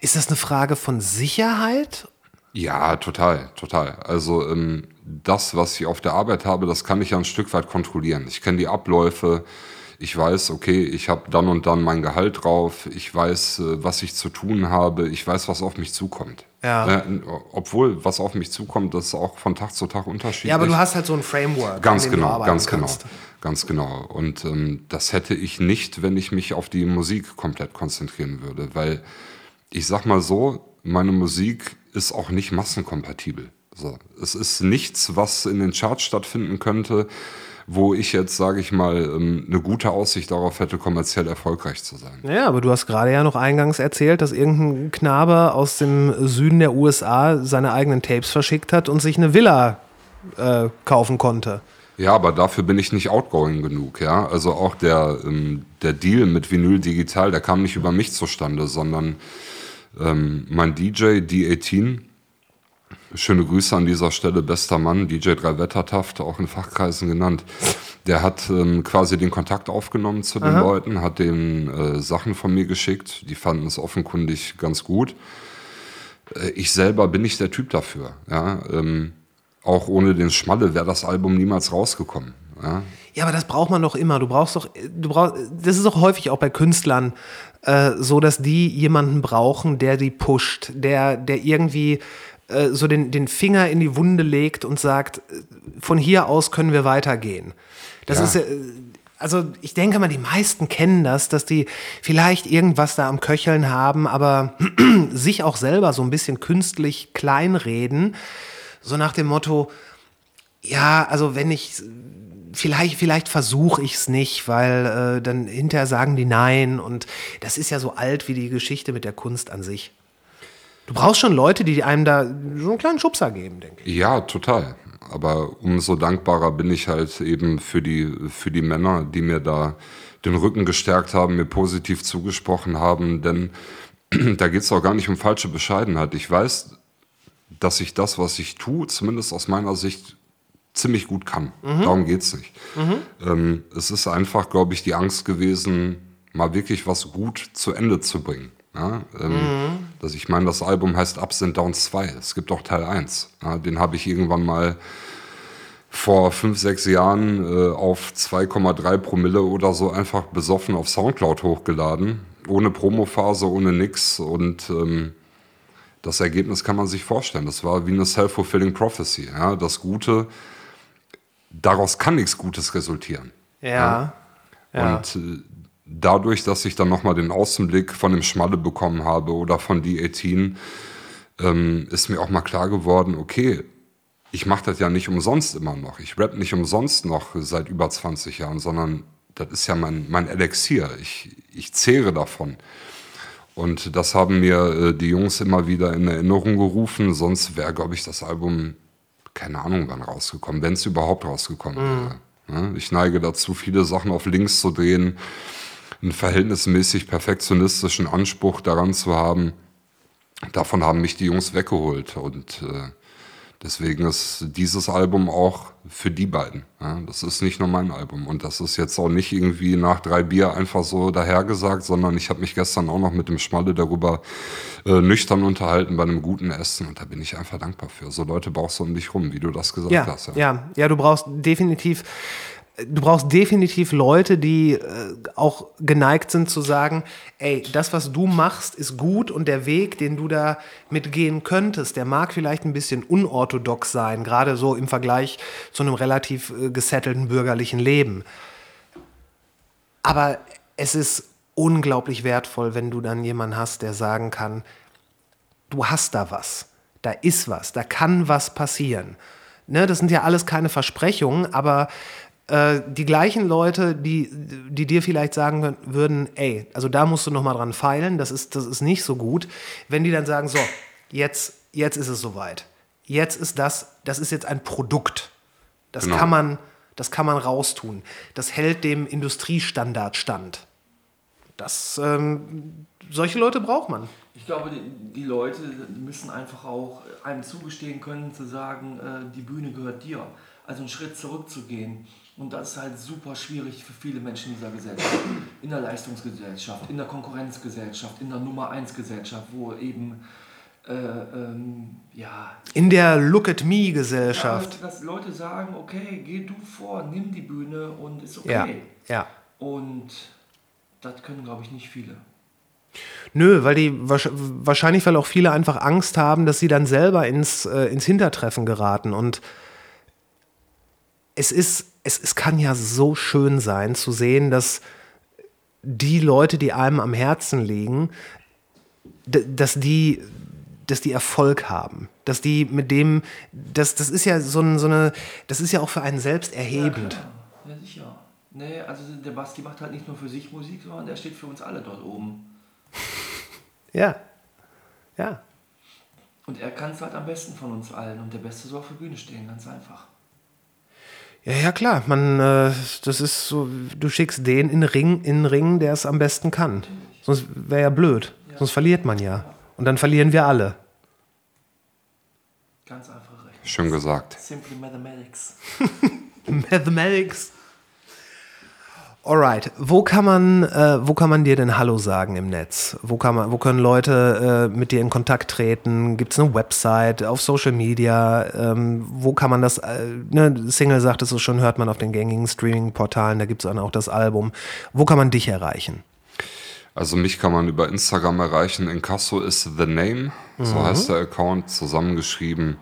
Ist das eine Frage von Sicherheit? Ja, total, total. Also ähm, das, was ich auf der Arbeit habe, das kann ich ja ein Stück weit kontrollieren. Ich kenne die Abläufe. Ich weiß, okay, ich habe dann und dann mein Gehalt drauf. Ich weiß, äh, was ich zu tun habe. Ich weiß, was auf mich zukommt. Ja. Äh, obwohl, was auf mich zukommt, das ist auch von Tag zu Tag unterschiedlich. Ja, aber du hast halt so ein Framework. Ganz genau, ganz genau, kannst. ganz genau. Und ähm, das hätte ich nicht, wenn ich mich auf die Musik komplett konzentrieren würde, weil ich sag mal so, meine Musik ist auch nicht massenkompatibel. So, es ist nichts, was in den Charts stattfinden könnte, wo ich jetzt, sage ich mal, ähm, eine gute Aussicht darauf hätte, kommerziell erfolgreich zu sein. Ja, aber du hast gerade ja noch eingangs erzählt, dass irgendein Knabe aus dem Süden der USA seine eigenen Tapes verschickt hat und sich eine Villa äh, kaufen konnte. Ja, aber dafür bin ich nicht outgoing genug, ja. Also auch der, ähm, der Deal mit Vinyl Digital, der kam nicht über mich zustande, sondern ähm, mein DJ, D18, schöne Grüße an dieser Stelle, bester Mann, DJ Drei Wettertaft, auch in Fachkreisen genannt. Der hat ähm, quasi den Kontakt aufgenommen zu den Leuten, hat denen äh, Sachen von mir geschickt, die fanden es offenkundig ganz gut. Äh, ich selber bin nicht der Typ dafür, ja. Ähm, auch ohne den Schmalle wäre das Album niemals rausgekommen. Ja? Ja, aber das braucht man doch immer. Du brauchst doch, du brauchst, das ist auch häufig auch bei Künstlern äh, so, dass die jemanden brauchen, der die pusht, der, der irgendwie äh, so den, den Finger in die Wunde legt und sagt, äh, von hier aus können wir weitergehen. Das Ja. ist äh, also ich denke mal, die meisten kennen das, dass die vielleicht irgendwas da am Köcheln haben, aber *clears throat* sich auch selber so ein bisschen künstlich kleinreden. So nach dem Motto, ja, also wenn ich vielleicht, vielleicht versuche ich es nicht, weil äh, dann hinterher sagen die nein. Und das ist ja so alt wie die Geschichte mit der Kunst an sich. Du brauchst schon Leute, die einem da so einen kleinen Schubser geben, denke ich. Ja, total. Aber umso dankbarer bin ich halt eben für die, für die Männer, die mir da den Rücken gestärkt haben, mir positiv zugesprochen haben, denn *clears throat* da geht es auch gar nicht um falsche Bescheidenheit. Ich weiß, dass ich das, was ich tue, zumindest aus meiner Sicht ziemlich gut kann. Darum geht's nicht. Ähm, es ist einfach, glaube ich, die Angst gewesen, mal wirklich was gut zu Ende zu bringen. Ja, ähm, dass ich meine, das Album heißt Ups and Downs 2. Es gibt auch Teil 1. Ja, den habe ich irgendwann mal vor fünf, sechs Jahren äh, auf 2,3 Promille oder so einfach besoffen auf Soundcloud hochgeladen. Ohne Promophase, ohne nix. Und ähm, das Ergebnis kann man sich vorstellen. Das war wie eine self-fulfilling prophecy. Ja? Das Gute, daraus kann nichts Gutes resultieren. Ja. Ja. Und äh, dadurch, dass ich dann nochmal den Außenblick von dem Schmalle bekommen habe oder von D18, ähm, ist mir auch mal klar geworden, okay, ich mache das ja nicht umsonst immer noch. Ich rap nicht umsonst noch seit über 20 Jahren, sondern das ist ja mein, mein Elixier. Ich, ich zehre davon. Und das haben mir äh, die Jungs immer wieder in Erinnerung gerufen. Sonst wäre, glaube ich, das Album, keine Ahnung, wann rausgekommen, wenn es überhaupt rausgekommen wäre. Ja, ich neige dazu, viele Sachen auf links zu drehen, einen verhältnismäßig perfektionistischen Anspruch daran zu haben. Davon haben mich die Jungs weggeholt. Und äh, deswegen ist dieses Album auch für die beiden. Ja, das ist nicht nur mein Album. Und das ist jetzt auch nicht irgendwie nach drei Bier einfach so dahergesagt, sondern ich habe mich gestern auch noch mit dem Schmalle darüber äh, nüchtern unterhalten bei einem guten Essen. Und da bin ich einfach dankbar für. So Leute brauchst du um dich rum, wie du das gesagt Ja, hast. ja, ja, du brauchst definitiv, du brauchst definitiv Leute, die äh, auch geneigt sind zu sagen, ey, das, was du machst, ist gut und der Weg, den du da mitgehen könntest, der mag vielleicht ein bisschen unorthodox sein, gerade so im Vergleich zu einem relativ äh, gesettelten bürgerlichen Leben. Aber es ist unglaublich wertvoll, wenn du dann jemanden hast, der sagen kann, du hast da was, da ist was, da kann was passieren. Ne, das sind ja alles keine Versprechungen, aber äh, die gleichen Leute, die, die dir vielleicht sagen würden- würden, ey, also da musst du noch mal dran feilen, das ist, das ist nicht so gut, wenn die dann sagen, so, jetzt, jetzt ist es soweit. Jetzt ist das, das ist jetzt ein Produkt. Das Genau. kann man, Das kann man raustun. Das hält dem Industriestandard stand. Das, ähm, solche Leute braucht man. Ich glaube, die, die Leute müssen einfach auch einem zugestehen können, zu sagen, äh, die Bühne gehört dir. Also einen Schritt zurückzugehen. Und das ist halt super schwierig für viele Menschen in dieser Gesellschaft. In der Leistungsgesellschaft, in der Konkurrenzgesellschaft, in der Nummer 1 Gesellschaft, wo eben äh, ähm, ja. In der Look at Me Gesellschaft. Ja, dass Leute sagen, okay, geh du vor, nimm die Bühne und ist okay. Ja, ja. Und das können, glaube ich, nicht viele. Nö, weil die wahrscheinlich, weil auch viele einfach Angst haben, dass sie dann selber ins, äh, ins Hintertreffen geraten. Und es ist, es, es kann ja so schön sein zu sehen, dass die Leute, die einem am Herzen liegen, dass die, dass die Erfolg haben. Dass die mit dem, das, das ist ja so, ein, so eine, das ist ja auch für einen selbst erhebend. Ja, ja, sicher. Nee, also der Basti macht halt nicht nur für sich Musik, sondern der steht für uns alle dort oben. *laughs* ja. Ja. Und er kann es halt am besten von uns allen. Und der Beste soll auf der Bühne stehen, ganz einfach. Ja, ja, klar. Man, äh, das ist so, du schickst den in den Ring, in den Ring der es am besten kann. Sonst wäre ja blöd. Ja. Sonst verliert man ja. Und dann verlieren wir alle. Ganz einfach recht. Schön gesagt. Simply Mathematics. *laughs* Mathematics. Alright, wo kann man, äh, wo kann man dir denn Hallo sagen im Netz? Wo kann man, wo können Leute äh, mit dir in Kontakt treten? Gibt es eine Website auf Social Media? Ähm, wo kann man das? Äh, ne, Single sagtest du schon, hört man auf den gängigen Streaming-Portalen. Da gibt es dann auch das Album. Wo kann man dich erreichen? Also mich kann man über Instagram erreichen. Inkasso ist the name, mhm. so heißt der Account, zusammengeschrieben.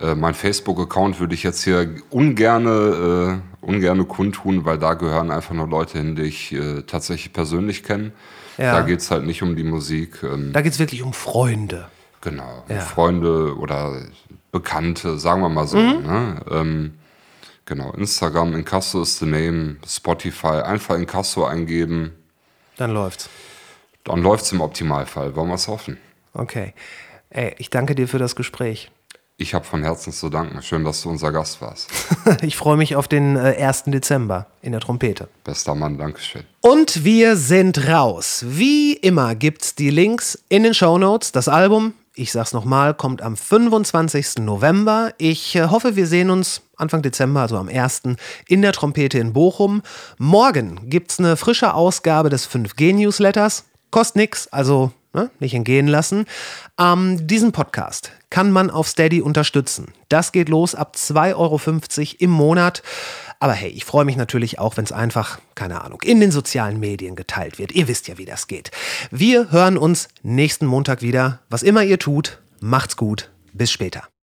Äh, mein Facebook-Account würde ich jetzt hier ungerne, äh, ungerne kundtun, weil da gehören einfach nur Leute hin, die ich äh, tatsächlich persönlich kenne. Ja. Da geht es halt nicht um die Musik. Ähm, da geht es wirklich um Freunde. Genau, ja. Freunde oder Bekannte, sagen wir mal so. Mhm. Ne? Ähm, genau, Instagram, Inkasso ist the name, Spotify, einfach Inkasso eingeben. Dann läuft's. Dann läuft's im Optimalfall, wollen wir es hoffen. Okay. Ey, ich danke dir für das Gespräch. Ich habe von Herzen zu danken. Schön, dass du unser Gast warst. *laughs* ich freue mich auf den äh, 1. Dezember in der Trompete. Bester Mann, Dankeschön. Und wir sind raus. Wie immer gibt's die Links in den Show Notes. Das Album, ich sag's nochmal, kommt am 25. November. Ich äh, hoffe, wir sehen uns Anfang Dezember, also am 1. in der Trompete in Bochum. Morgen gibt's eine frische Ausgabe des 5G-Newsletters. Kostet nix, also ne, nicht entgehen lassen. Ähm, diesen Podcast kann man auf Steady unterstützen. Das geht los ab 2,50 Euro im Monat. Aber hey, ich freue mich natürlich auch, wenn es einfach, keine Ahnung, in den sozialen Medien geteilt wird. Ihr wisst ja, wie das geht. Wir hören uns nächsten Montag wieder. Was immer ihr tut, macht's gut. Bis später.